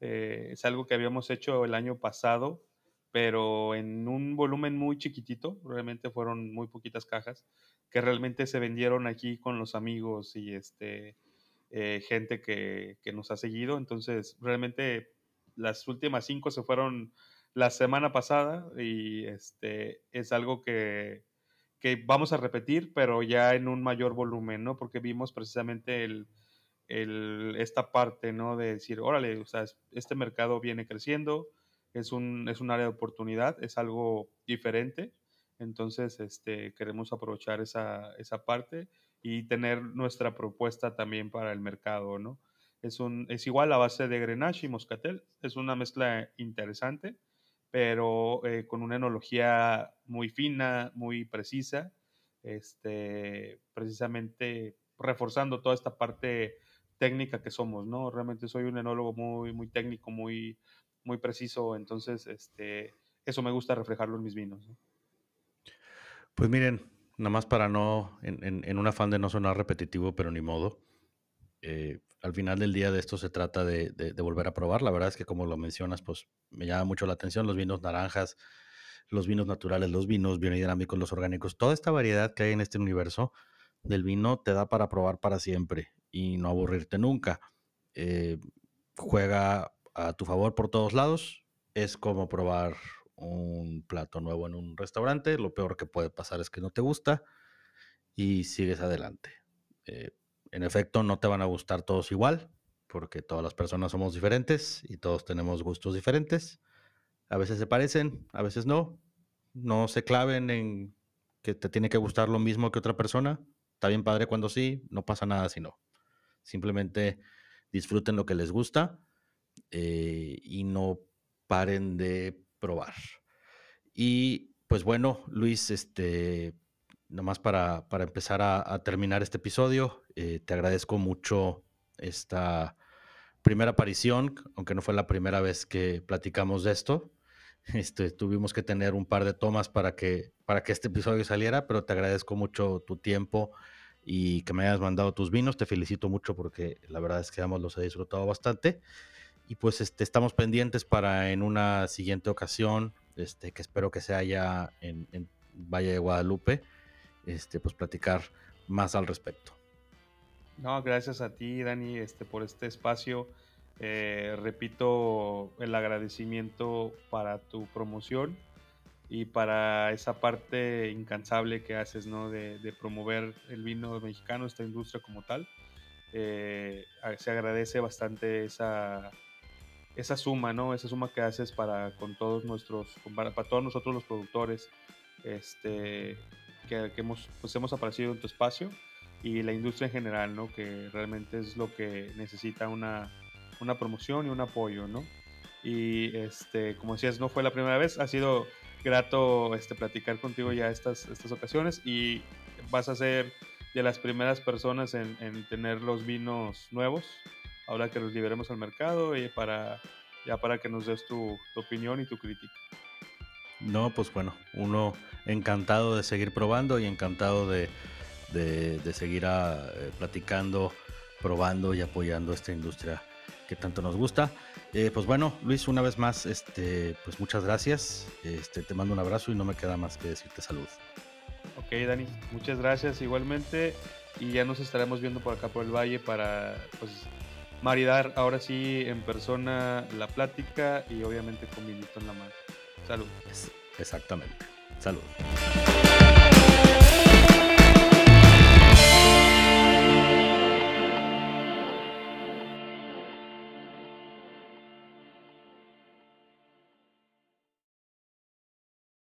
Eh, es algo que habíamos hecho el año pasado, pero en un volumen muy chiquitito, realmente fueron muy poquitas cajas, que realmente se vendieron aquí con los amigos y este, eh, gente que, que, nos ha seguido. Entonces, realmente las últimas cinco se fueron la semana pasada y este, es algo que, que vamos a repetir, pero ya en un mayor volumen, ¿no? Porque vimos precisamente el, el, esta parte, ¿no? De decir, órale, o sea, este mercado viene creciendo, es un, es un área de oportunidad, es algo diferente, entonces este, queremos aprovechar esa, esa parte y tener nuestra propuesta también para el mercado, ¿no? Es, un, es igual a base de Grenache y Moscatel, es una mezcla interesante pero eh, con una enología muy fina, muy precisa, este, precisamente reforzando toda esta parte técnica que somos, ¿no? Realmente soy un enólogo muy, muy técnico, muy, muy preciso, entonces este, eso me gusta reflejarlo en mis vinos. ¿no? Pues miren, nada más para no, en, un afán de no sonar repetitivo, pero ni modo, eh, al final del día de esto se trata de, de, volver a probar. La verdad es que como lo mencionas, pues me llama mucho la atención los vinos naranjas, los vinos naturales, los vinos biodinámicos, los orgánicos, toda esta variedad que hay en este universo del vino te da para probar para siempre y no aburrirte nunca. Eh, juega a tu favor por todos lados. Es como probar un plato nuevo en un restaurante. Lo peor que puede pasar es que no te gusta y sigues adelante. Eh, en efecto, no te van a gustar todos igual, porque todas las personas somos diferentes y todos tenemos gustos diferentes. A veces se parecen, a veces no. No se claven en que te tiene que gustar lo mismo que otra persona. Está bien padre cuando sí, no pasa nada si no. Simplemente disfruten lo que les gusta eh, y no paren de probar. Y pues bueno, Luis, este, nomás para, para empezar a, terminar este episodio, eh, te agradezco mucho esta primera aparición, aunque no fue la primera vez que platicamos de esto. Este, tuvimos que tener un par de tomas para que, para que este episodio saliera, pero te agradezco mucho tu tiempo y que me hayas mandado tus vinos. Te felicito mucho porque la verdad es que ambos los he disfrutado bastante. Y pues este, estamos pendientes para en una siguiente ocasión, este, que espero que sea ya en, en Valle de Guadalupe, este, pues platicar más al respecto. No, gracias a ti, Dani, este, por este espacio. Eh, repito el agradecimiento para tu promoción y para esa parte incansable que haces, ¿no? De, promover el vino mexicano, esta industria como tal. Eh, se agradece bastante esa, esa suma, ¿no? Esa suma que haces para con todos nuestros, para, para todos nosotros los productores, este, que, hemos, pues hemos aparecido en tu espacio y la industria en general, ¿no? Que realmente es lo que necesita una, una promoción y un apoyo, ¿no? Y este, como decías, no fue la primera vez, ha sido grato este, platicar contigo ya estas, estas ocasiones y vas a ser de las primeras personas en, en tener los vinos nuevos, ahora que los liberemos al mercado y para, ya para que nos des tu, tu opinión y tu crítica. No, pues bueno, uno encantado de seguir probando y encantado de, seguir ah, eh, platicando, probando y apoyando esta industria que tanto nos gusta. Eh, pues bueno, Luis, una vez más, este, pues muchas gracias. Este, te mando un abrazo y no me queda más que decirte salud. Ok, Dani, muchas gracias igualmente. Y ya nos estaremos viendo por acá por el valle para pues maridar ahora sí en persona la plática y obviamente con vinito en la mano. Salud. Exactamente. Salud.